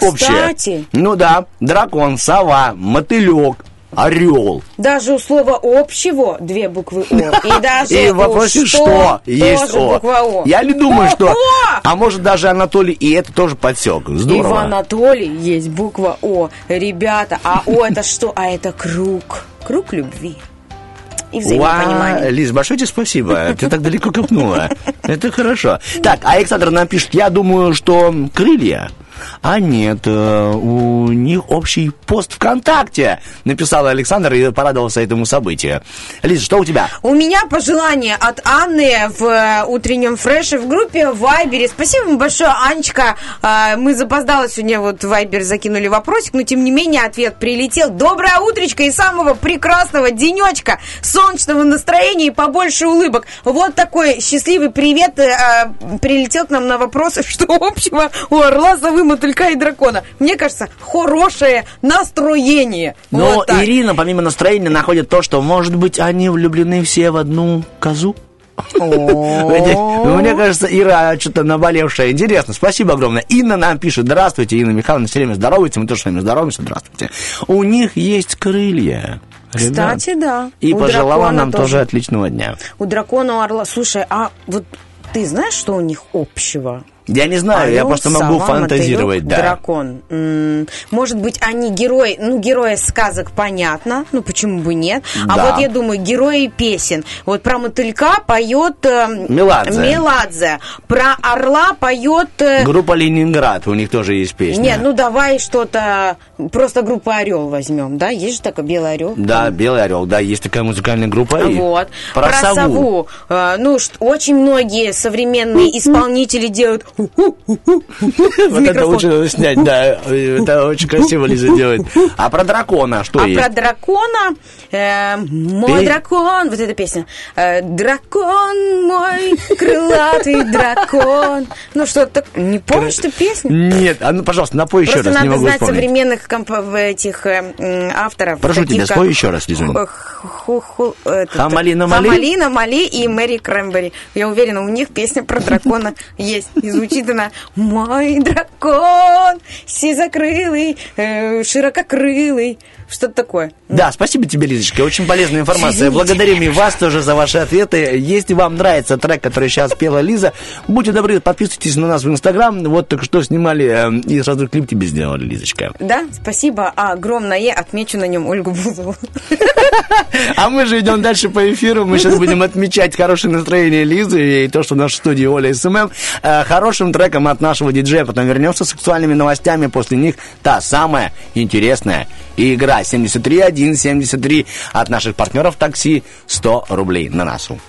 Общая. Кстати. Ну да, дракон, сова, мотылек, орел. Даже у слова общего две буквы О. И *laughs* даже И в вопросе что, что, есть О. буква О. Я не думаю, что... А может даже Анатолий и это тоже подсек. И в Здорово. Анатолии есть буква О. Ребята, а О это что? А это круг. Круг любви. И Уа. Лиз, большое тебе спасибо. Ты так далеко копнула. Это хорошо. Так, Александр нам пишет, я думаю, что крылья. А нет, э, у них общий пост ВКонтакте, написал Александр и порадовался этому событию. Лиз, что у тебя? У меня пожелание от Анны в э, утреннем фреше в группе Вайбере. Спасибо вам большое, Анечка. А, Мы запоздало сегодня вот в Вайбер закинули вопросик, но тем не менее ответ прилетел. Доброе утречко и самого прекрасного денечка, солнечного настроения и побольше улыбок. Вот такой счастливый привет э, прилетел к нам на вопрос, *laughs* что общего у орла, совы, мотылька и дракона. Мне кажется, хорошее настроение. Но Вот так. Ирина, помимо настроения, находит то, что, может быть, они влюблены все в одну козу? Мне кажется, Ира что-то наболевшая. Интересно, спасибо огромное. Инна нам пишет, здравствуйте, Инна Михайловна, все время здоровается, мы тоже с вами здороваемся, здравствуйте. У них есть крылья. Ребят. Кстати, да. И У пожелала нам тоже отличного дня. У дракона у орла. Слушай, а вот ты знаешь, что у них общего? Я не знаю, я Орел, просто могу фантазировать, да. Дракон. Может быть, они герои, ну, герои сказок понятно, ну, почему бы нет. А Да. вот я думаю, герои песен. Вот про мотылька поет э, Меладзе. Меладзе. Про орла поет... э, Группа Ленинград, у них тоже есть песня. Нет, ну давай что-то, просто группу Орел возьмем, да? Есть же такой белый орел. Да, Белый орел, да, есть такая музыкальная группа. и Вот. Про, сову. Э, ну, очень многие современные исполнители делают Вот это лучше надо снять, да. Это очень красиво Лиза делает. А про дракона что а есть? про дракона, э, мой дракон, вот эта песня. Э, дракон мой, крылатый дракон. Ну что, так, не помнишь ты песню? Нет, а ну, пожалуйста, напой еще раз, не надо могу знать современных этих э, авторов. Прошу тебя, спой еще раз, этот, Хамалина Мали? Хамалина Мали и Мэри Крэмбери. Я уверена, у них песня про дракона есть. И звучит она «Мой дракон, сизокрылый, э, ширококрылый». Что-то такое. Да, спасибо тебе, Лизочка, очень полезная информация. Извините. Благодарим и вас тоже за ваши ответы. Если вам нравится трек, который сейчас пела Лиза, будьте добры, подписывайтесь на нас в Инстаграм. Вот только что снимали э, и сразу клип тебе сделали, Лизочка. Да, спасибо огромное. Отмечу на нем Ольгу Бузову. *laughs* А мы же идем дальше по эфиру. Мы сейчас будем отмечать хорошее настроение Лизы и то, что в нашей студии Оля SMM. э, Хорошим треком от нашего диджея. Потом вернемся с сексуальными новостями. После них та самая интересная игра 73173 от наших партнеров такси 100 рублей на носу.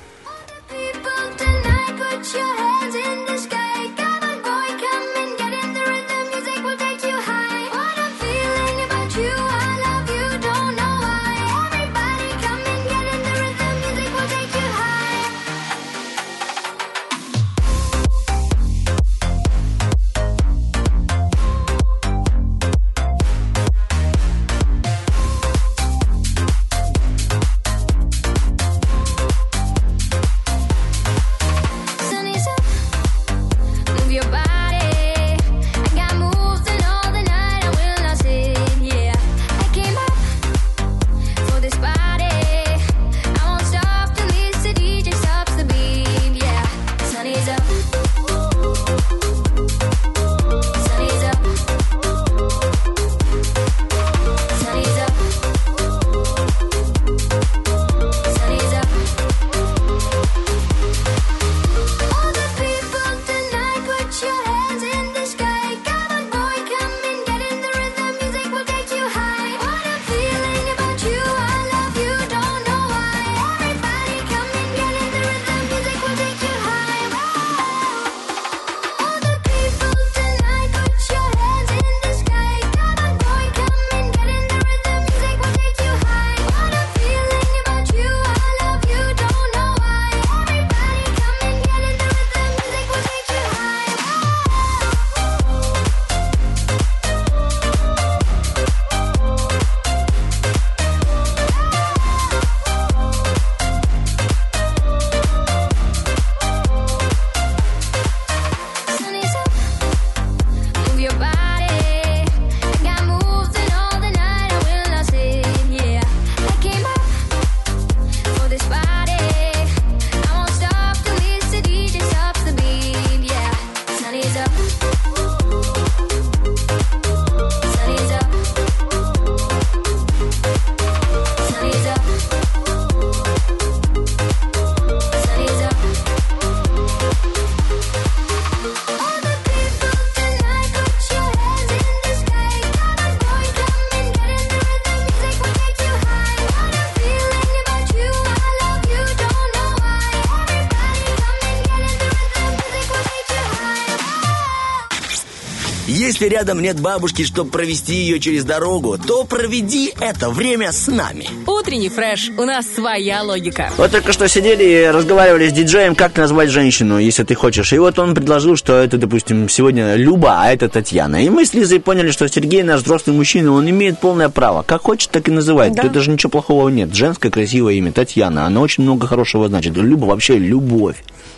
Если рядом нет бабушки, чтобы провести ее через дорогу, то проведи это время с нами. Утренний фреш. У нас своя логика. Вот только что сидели и разговаривали с диджеем, как назвать женщину, если ты хочешь. И вот он предложил, что это, допустим, сегодня Люба, а это Татьяна. И мы с Лизой поняли, что Сергей наш взрослый мужчина, он имеет полное право. Как хочет, так и называет. Да. Тут даже ничего плохого нет. Женское красивое имя Татьяна. Она очень много хорошего значит. Люба вообще любовь.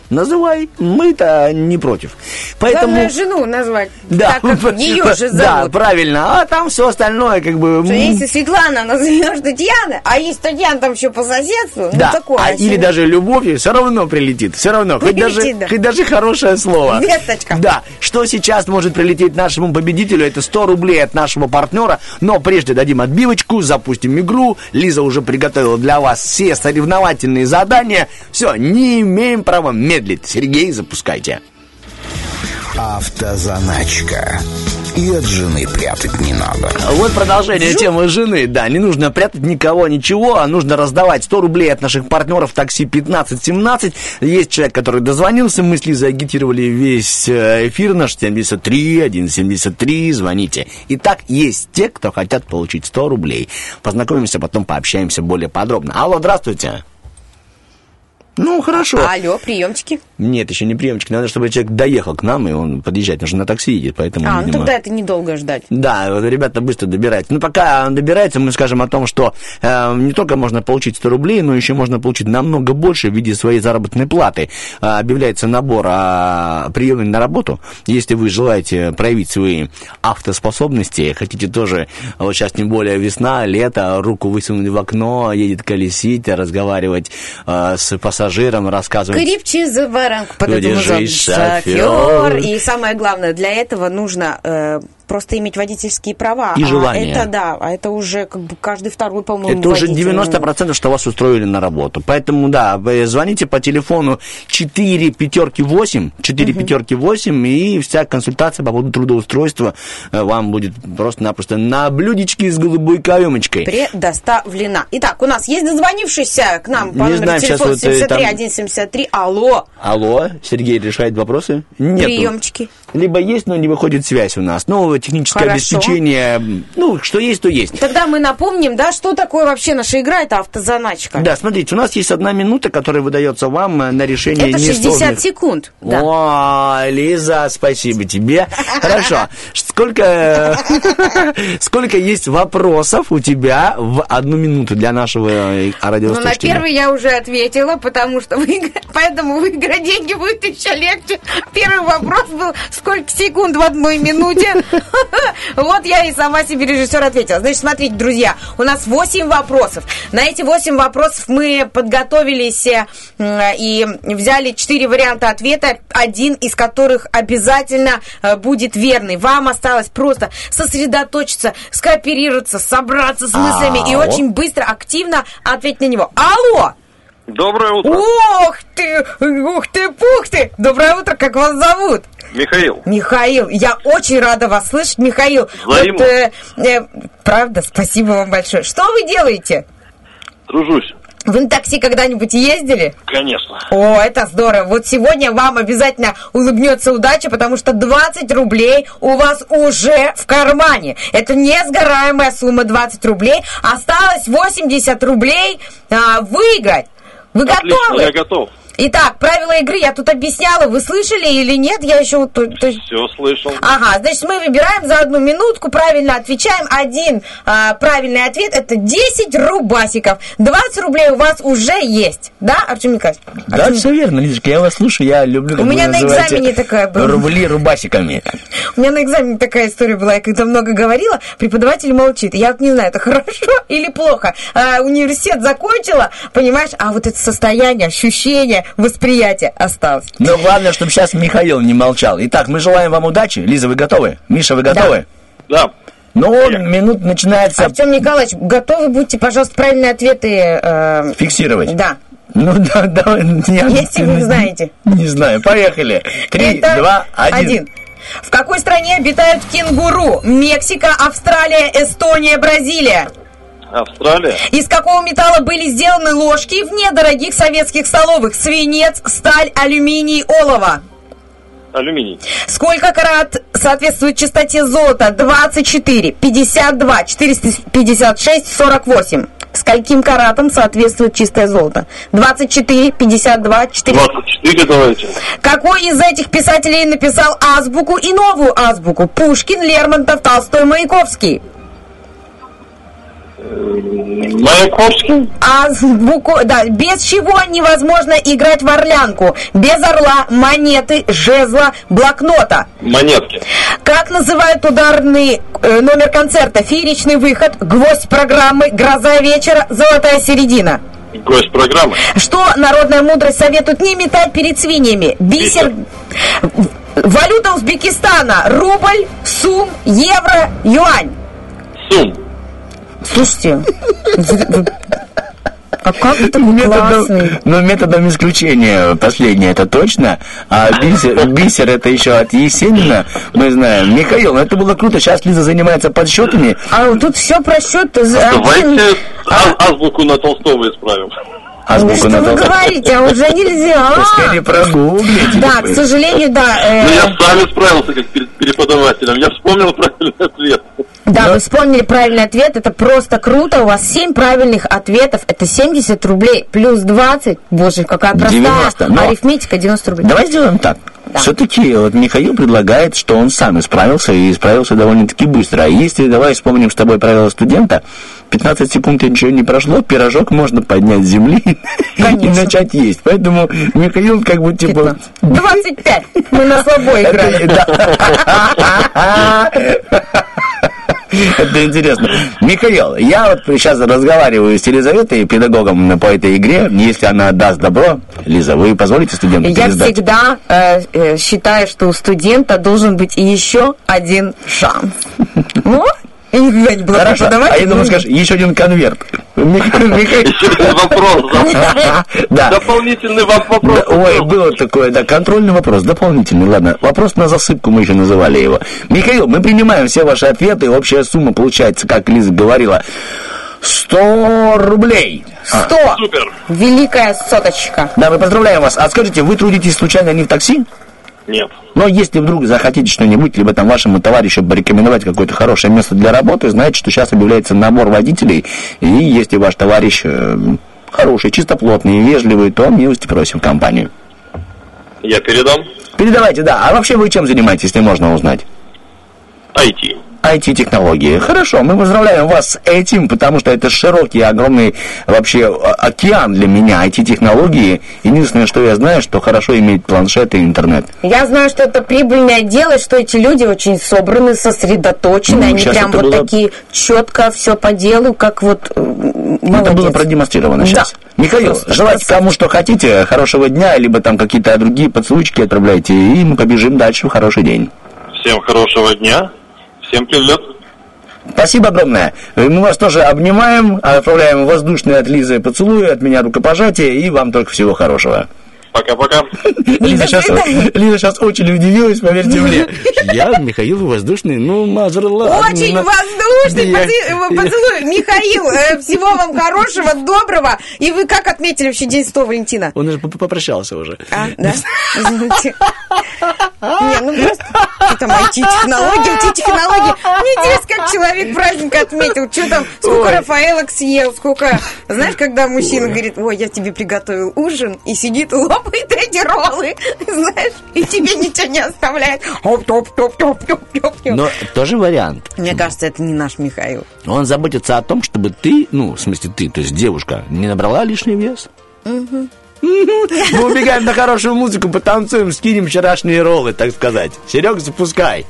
Называй, мы-то не против. Поэтому... Главное, жену назвать, Да, так как *laughs* ее же Да, зовут. правильно. А там все остальное, как бы... Что если Светлана назовешь Татьяна, а есть Татьяна там еще по соседству, Да, ну такое. а, или даже любовью, все равно прилетит. Все равно, хоть Прилетит, даже, да. хоть даже хорошее слово. Весточка. Да, что сейчас может прилететь нашему победителю, это 100 рублей от нашего партнера. Но прежде дадим отбивочку, запустим игру. Лиза уже приготовила для вас все соревновательные задания. Все, не имеем права медлить. Сергей, запускайте. Автозаначка. И от жены прятать не надо. Вот продолжение темы жены. Да, не нужно прятать никого, ничего, а нужно раздавать 100 рублей от наших партнеров такси 1517. Есть человек, который дозвонился, мы с Лизой агитировали весь э, эфир наш 73 173, звоните. Итак, есть те, кто хотят получить 100 рублей. Познакомимся, потом пообщаемся более подробно. Алло, здравствуйте. Ну, хорошо. Алло, приемчики. Нет, еще не приемчик. Надо, чтобы человек доехал к нам, и он подъезжать. Же на такси едет, поэтому, А, ну видимо... тогда это недолго ждать. Да, вот ребята быстро добираются. Ну, пока он добирается, мы скажем о том, что э, не только можно получить 100 рублей, но еще можно получить намного больше в виде своей заработной платы. А, объявляется набор а, приемный на работу. Если вы желаете проявить свои автоспособности, хотите тоже, вот сейчас тем более весна, лето, руку высунули в окно, едет колесить, разговаривать э, с пассажиром, рассказывать... Крепче за баранку эту Держись, музыку. шофер. И самое главное, для этого нужно э, просто иметь водительские права. И а желание. это, да, а это уже как бы каждый второй, по-моему, Это уже водитель. 90%, что вас устроили на работу. Поэтому, да, вы звоните по телефону 4 пятерки 8, 4 пятерки 8, и вся консультация по поводу трудоустройства э, вам будет просто-напросто на блюдечке с голубой каемочкой. предоставлена. Итак, у нас есть дозвонившийся к нам по Не номеру сейчас телефона вот, э, 73 там- 173. Алло, Алло, Сергей решает вопросы? Нет. приемчики. Либо есть, но не выходит связь у нас. Ну, техническое Хорошо. обеспечение, ну, что есть, то есть. Тогда мы напомним, да, что такое вообще наша игра, это автозаначка. Да, смотрите, у нас есть одна минута, которая выдается вам э, на решение Это 60 несложных секунд. Да. О, Лиза, спасибо тебе. *laughs* Хорошо. Сколько, *laughs* сколько есть вопросов у тебя в одну минуту для нашего э, Ну, на радиослушателя? первый я уже ответила, потому что выигра- *laughs* поэтому выиграть деньги будет еще легче. Первый вопрос был, сколько секунд в одной минуте? *laughs* Вот я и сама себе режиссер ответила. Значит, смотрите, друзья, у нас 8 вопросов. На эти 8 вопросов мы подготовились э, и взяли 4 варианта ответа, один из которых обязательно э, будет верный. Вам осталось просто сосредоточиться, скооперироваться, собраться с мыслями и очень быстро, активно ответить на него. Алло! Доброе утро, Ох ты! Ух ты, пух ты! Доброе утро, как вас зовут? Михаил. Михаил, я очень рада вас слышать, Михаил. Взаимно. э, э, правда, спасибо вам большое. Что вы делаете? Тружусь. Вы на такси когда-нибудь ездили? Конечно. О, это здорово. Вот сегодня вам обязательно улыбнется удача, потому что 20 рублей у вас уже в кармане. Это несгораемая сумма 20 рублей. Осталось 80 рублей а, выиграть. Вы Отлично, готовы? я готов. Итак, правила игры я тут объясняла. Вы слышали или нет? Я еще... вот тут- то есть- Все слышал. Ага, значит, мы выбираем за одну минутку, правильно отвечаем. Один а, правильный ответ – это 10 рубасиков. 20 рублей у вас уже есть. Да, Артем Николаевич? Да, Артем- все верно, Лизочка, я вас слушаю, я люблю, У меня на экзамене такая была. Рубли рубасиками. У меня на экзамене такая история была. Я когда много говорила, преподаватель молчит. Я вот не знаю, это *laughs* хорошо или плохо. А, университет закончила, понимаешь, а вот это состояние, ощущение, восприятие осталось. Но главное, чтобы сейчас Михаил не молчал. Итак, мы желаем вам удачи. Лиза, вы готовы? Миша, вы готовы? Да. Ну, минут начинается Артем Николаевич, готовы будьте, пожалуйста, правильные ответы. э, фиксировать. Да. Ну да, да, я Если вы знаете. Не знаю, поехали. Три, Это два, один. В какой стране обитают кенгуру? Мексика, Австралия, Эстония, Бразилия. Австралия. Из какого металла были сделаны ложки в недорогих советских столовых? Свинец, сталь, алюминий, олово. Алюминий. Сколько карат соответствует частоте золота? 24, 52, 456, 48. Скольким каратам соответствует чистое золото? 24, 52, 4... 24 давайте. Какой из этих писателей написал азбуку и новую азбуку? Пушкин, Лермонтов, Толстой, Маяковский. Маяковский? Азбуку, да, без чего невозможно играть в орлянку? Без орла, монеты, жезла, блокнота. Монетки. Как называют ударный э, номер концерта? Фееричный выход, гвоздь программы, гроза вечера, золотая середина. Гость программы. Что народная мудрость советует не метать перед свиньями? Бисер. Валюта Узбекистана. Рубль, сум, евро, юань. Сум. Слушайте, а как вы такой классный? Ну, методом исключения последнее, это точно. А бисер, бисер это еще от Есенина, мы знаем. Михаил, ну это было круто. Сейчас Лиза занимается подсчетами. А тут все про счет. Давайте а- азбуку на Толстого исправим. Азбуку Что на вы Толстого. говорите, а уже нельзя. *laughs* Пускай прогуглите. Да, к сожалению, да. э, Ну, я сам справился как перед преподавателем. Я вспомнил правильный ответ. Да, вы вспомнили правильный ответ. Это просто круто. У вас 7 правильных ответов. Это 70 рублей плюс 20. Боже, какая простая 90, но- арифметика. 90 рублей. Давай сделаем так. Все-таки вот Михаил предлагает, что он сам исправился и исправился довольно-таки быстро. А если давай вспомним с тобой правила студента, 15 секунд ничего не прошло, пирожок можно поднять с земли *laughs* и начать есть. Поэтому Михаил как бы типа... 25. Мы на слабо играли. *laughs* *laughs* *laughs* Это интересно. Михаил, я вот сейчас разговариваю с Елизаветой, педагогом по этой игре. Если она даст добро, Лиза, вы позволите студенту Я пересдать? всегда э, э, считаю, что у студента должен быть еще один шанс. *laughs* Ну, я никогда не была Хорошо, а я преподавателем. думаю, скажешь, еще один конверт. Михаил, Вопрос. *laughs* Да. Дополнительный вопрос. Ой, было такое, да, контрольный вопрос, дополнительный, ладно. Вопрос на засыпку мы еще называли его. Михаил, мы принимаем все ваши ответы, общая сумма получается, как Лиза говорила, 100 рублей. А, Сто. Супер. Великая соточка. Да, мы поздравляем вас. А скажите, вы трудитесь случайно не в такси? Нет. Но если вдруг захотите что-нибудь, либо там вашему товарищу порекомендовать какое-то хорошее место для работы, знаете, что сейчас объявляется набор водителей, и если ваш товарищ э, хороший, чистоплотный, вежливый, то милости просим в компанию. Я передам. Передавайте, да. А вообще вы чем занимаетесь, если можно узнать? IT. IT-технологии. Хорошо, мы поздравляем вас с этим, потому что это широкий, огромный вообще о- океан для меня IT-технологии. Единственное, что я знаю, что хорошо иметь планшет и интернет. Я знаю, что это прибыльное дело, что эти люди очень собраны, сосредоточены, Ну, они прям вот было- такие четко все по делу, как вот молодец. Это было продемонстрировано Да. сейчас. Михаил, желайте кому что хотите, хорошего дня, либо там какие-то другие поцелуйчики отправляйте, и мы побежим дальше в хороший день. Всем хорошего дня. Всем привет. Спасибо огромное. Э, Мы вас тоже обнимаем, отправляем воздушные от Лизы поцелуи, от меня рукопожатия, и вам только всего хорошего. Пока-пока. Лиза сейчас, Лиза сейчас очень удивилась, поверьте мне. Я, Михаил, воздушный, ну, мазерла. Очень воздушный поцелуй, поцелуй. Михаил, э, всего вам хорошего, доброго. И вы как отметили вообще День Святого Валентина? Он уже попрощался уже. А, да? Извините. Не, ну просто там IT-технологии, IT-технологии. Мне интересно, как человек праздник отметил. Что там, сколько Ой. Рафаэлок съел, сколько... Знаешь, когда мужчина говорит, ой, я тебе приготовил ужин, и сидит, лопает эти роллы, знаешь, и тебе ничего не оставляет. Оп, топ, топ, топ, топ, топ, топ. Но тоже вариант. Мне кажется, это не наш Михаил. Он заботится о том, чтобы ты, ну, в смысле ты, то есть девушка, не набрала лишний вес. Мы убегаем на хорошую музыку, потанцуем, скинем вчерашние роллы, так сказать. Серега, запускай.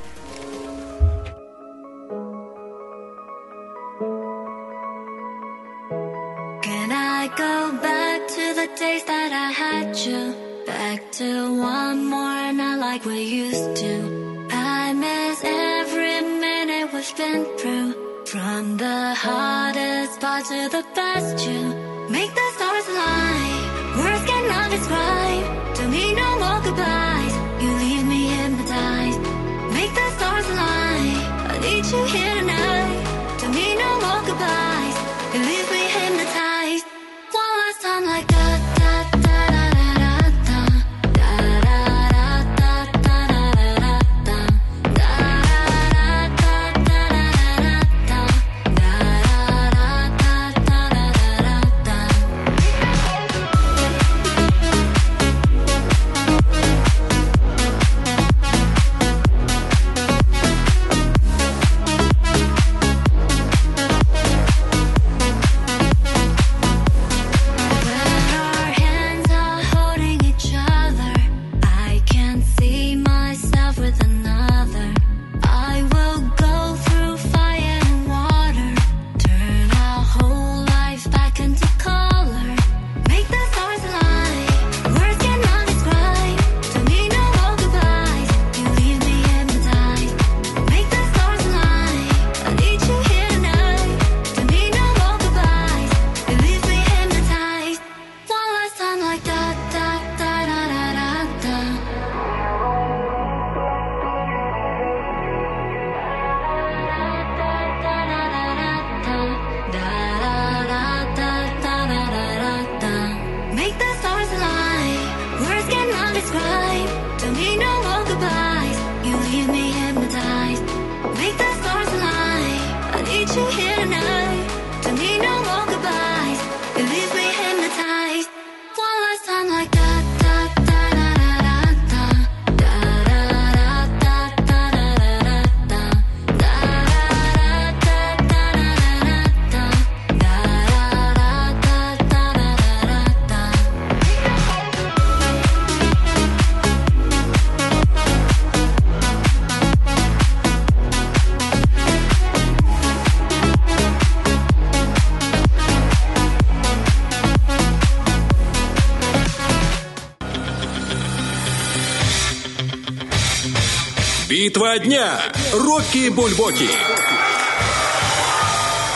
To one more night like we used to. I miss every minute we've been through. From the hardest part to the best you make the stars align. Words cannot describe. To me, no more goodbyes. You leave me hypnotized. Make the stars align. I need you here tonight. To me, no more goodbyes. You leave me hypnotized. One last time, like da Битва дня. Рокки Бульбоки.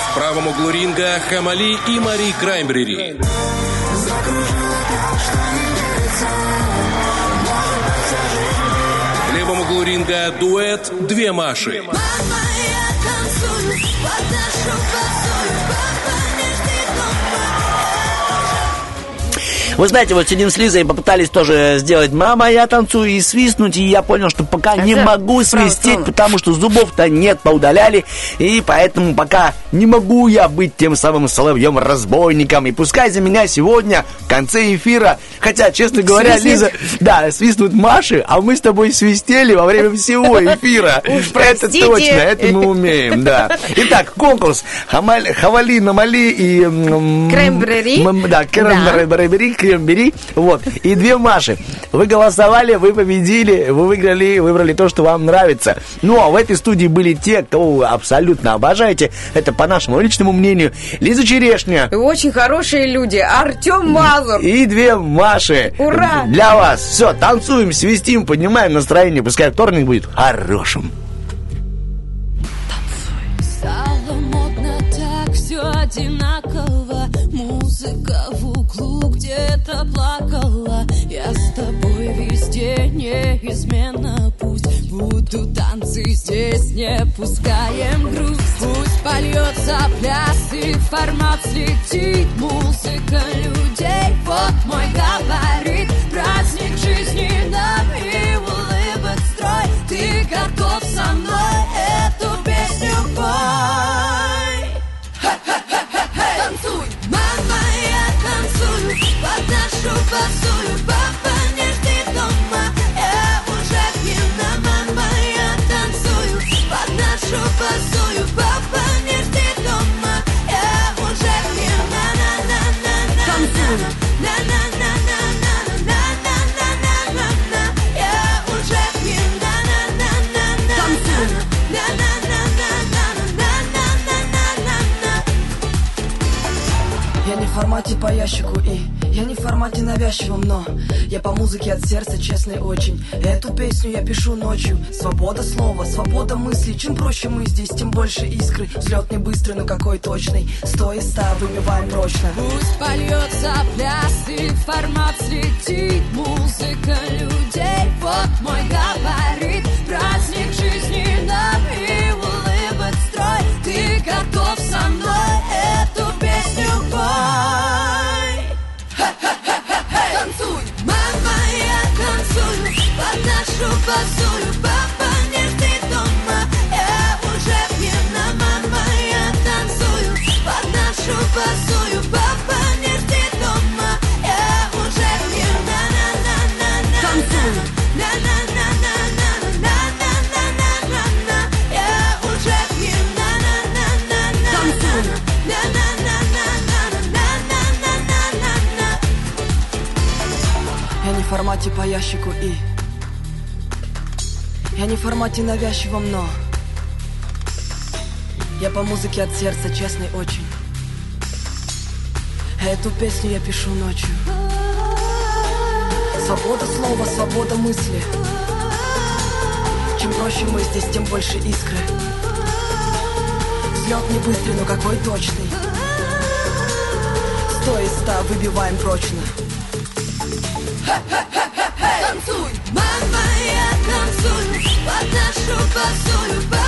В правом углу ринга Хамали и Мари Краймбрери. В левом углу ринга дуэт «Две Маши». Вы знаете, вот сидим с Лизой попытались тоже сделать «Мама, я танцую» и свистнуть, и я понял, что пока не Это могу свистеть, потому что зубов-то нет, поудаляли, и поэтому пока не могу я быть тем самым соловьем-разбойником. И пускай за меня сегодня в конце эфира, хотя, честно говоря, Свистнет? Лиза, да, свистнут Маши, а мы с тобой свистели во время всего *laughs* эфира. Уж Это точно, это мы умеем, да. Итак, конкурс Хавали, Намали и... Крэмбрери. Да, крэмбрери, крэмбери. Вот. И две Маши. Вы голосовали, вы победили, вы выиграли, выбрали то, что вам нравится. Ну, а в этой студии были те, кого вы абсолютно обожаете. Это по нашему личному мнению. Лиза Черешня. Очень хорошие люди. Артем Мазур. И две Маши. Ура! Для вас. Все, танцуем, свистим, поднимаем настроение. Пускай вторник будет хорошим. Одинаково. Музыка в углу где-то плакала. Я с тобой везде неизменно Пусть будут танцы здесь, не пускаем грусть. Пусть польется пляс и формат слетит. Музыка людей, вот мой габарит Праздник жизни нам и формате навязчивом, но я по музыке от сердца честный очень. Эту песню я пишу ночью. Свобода слова, свобода мысли. Чем проще мы здесь, тем больше искры. Взлет не быстрый, но какой точный. Сто из ста выбиваем прочно. Пусть польется пляс и формат слетит Музыка людей, вот мой габарит формате по ящику и я не в формате навязчивом, но я по музыке от сердца честный очень. Эту песню я пишу ночью. Свобода слова, свобода мысли. Чем проще мы здесь, тем больше искры. Взлет не быстрый, но какой точный. Сто из ста выбиваем прочно. Танцуй, мама, я танцую Под нашу басую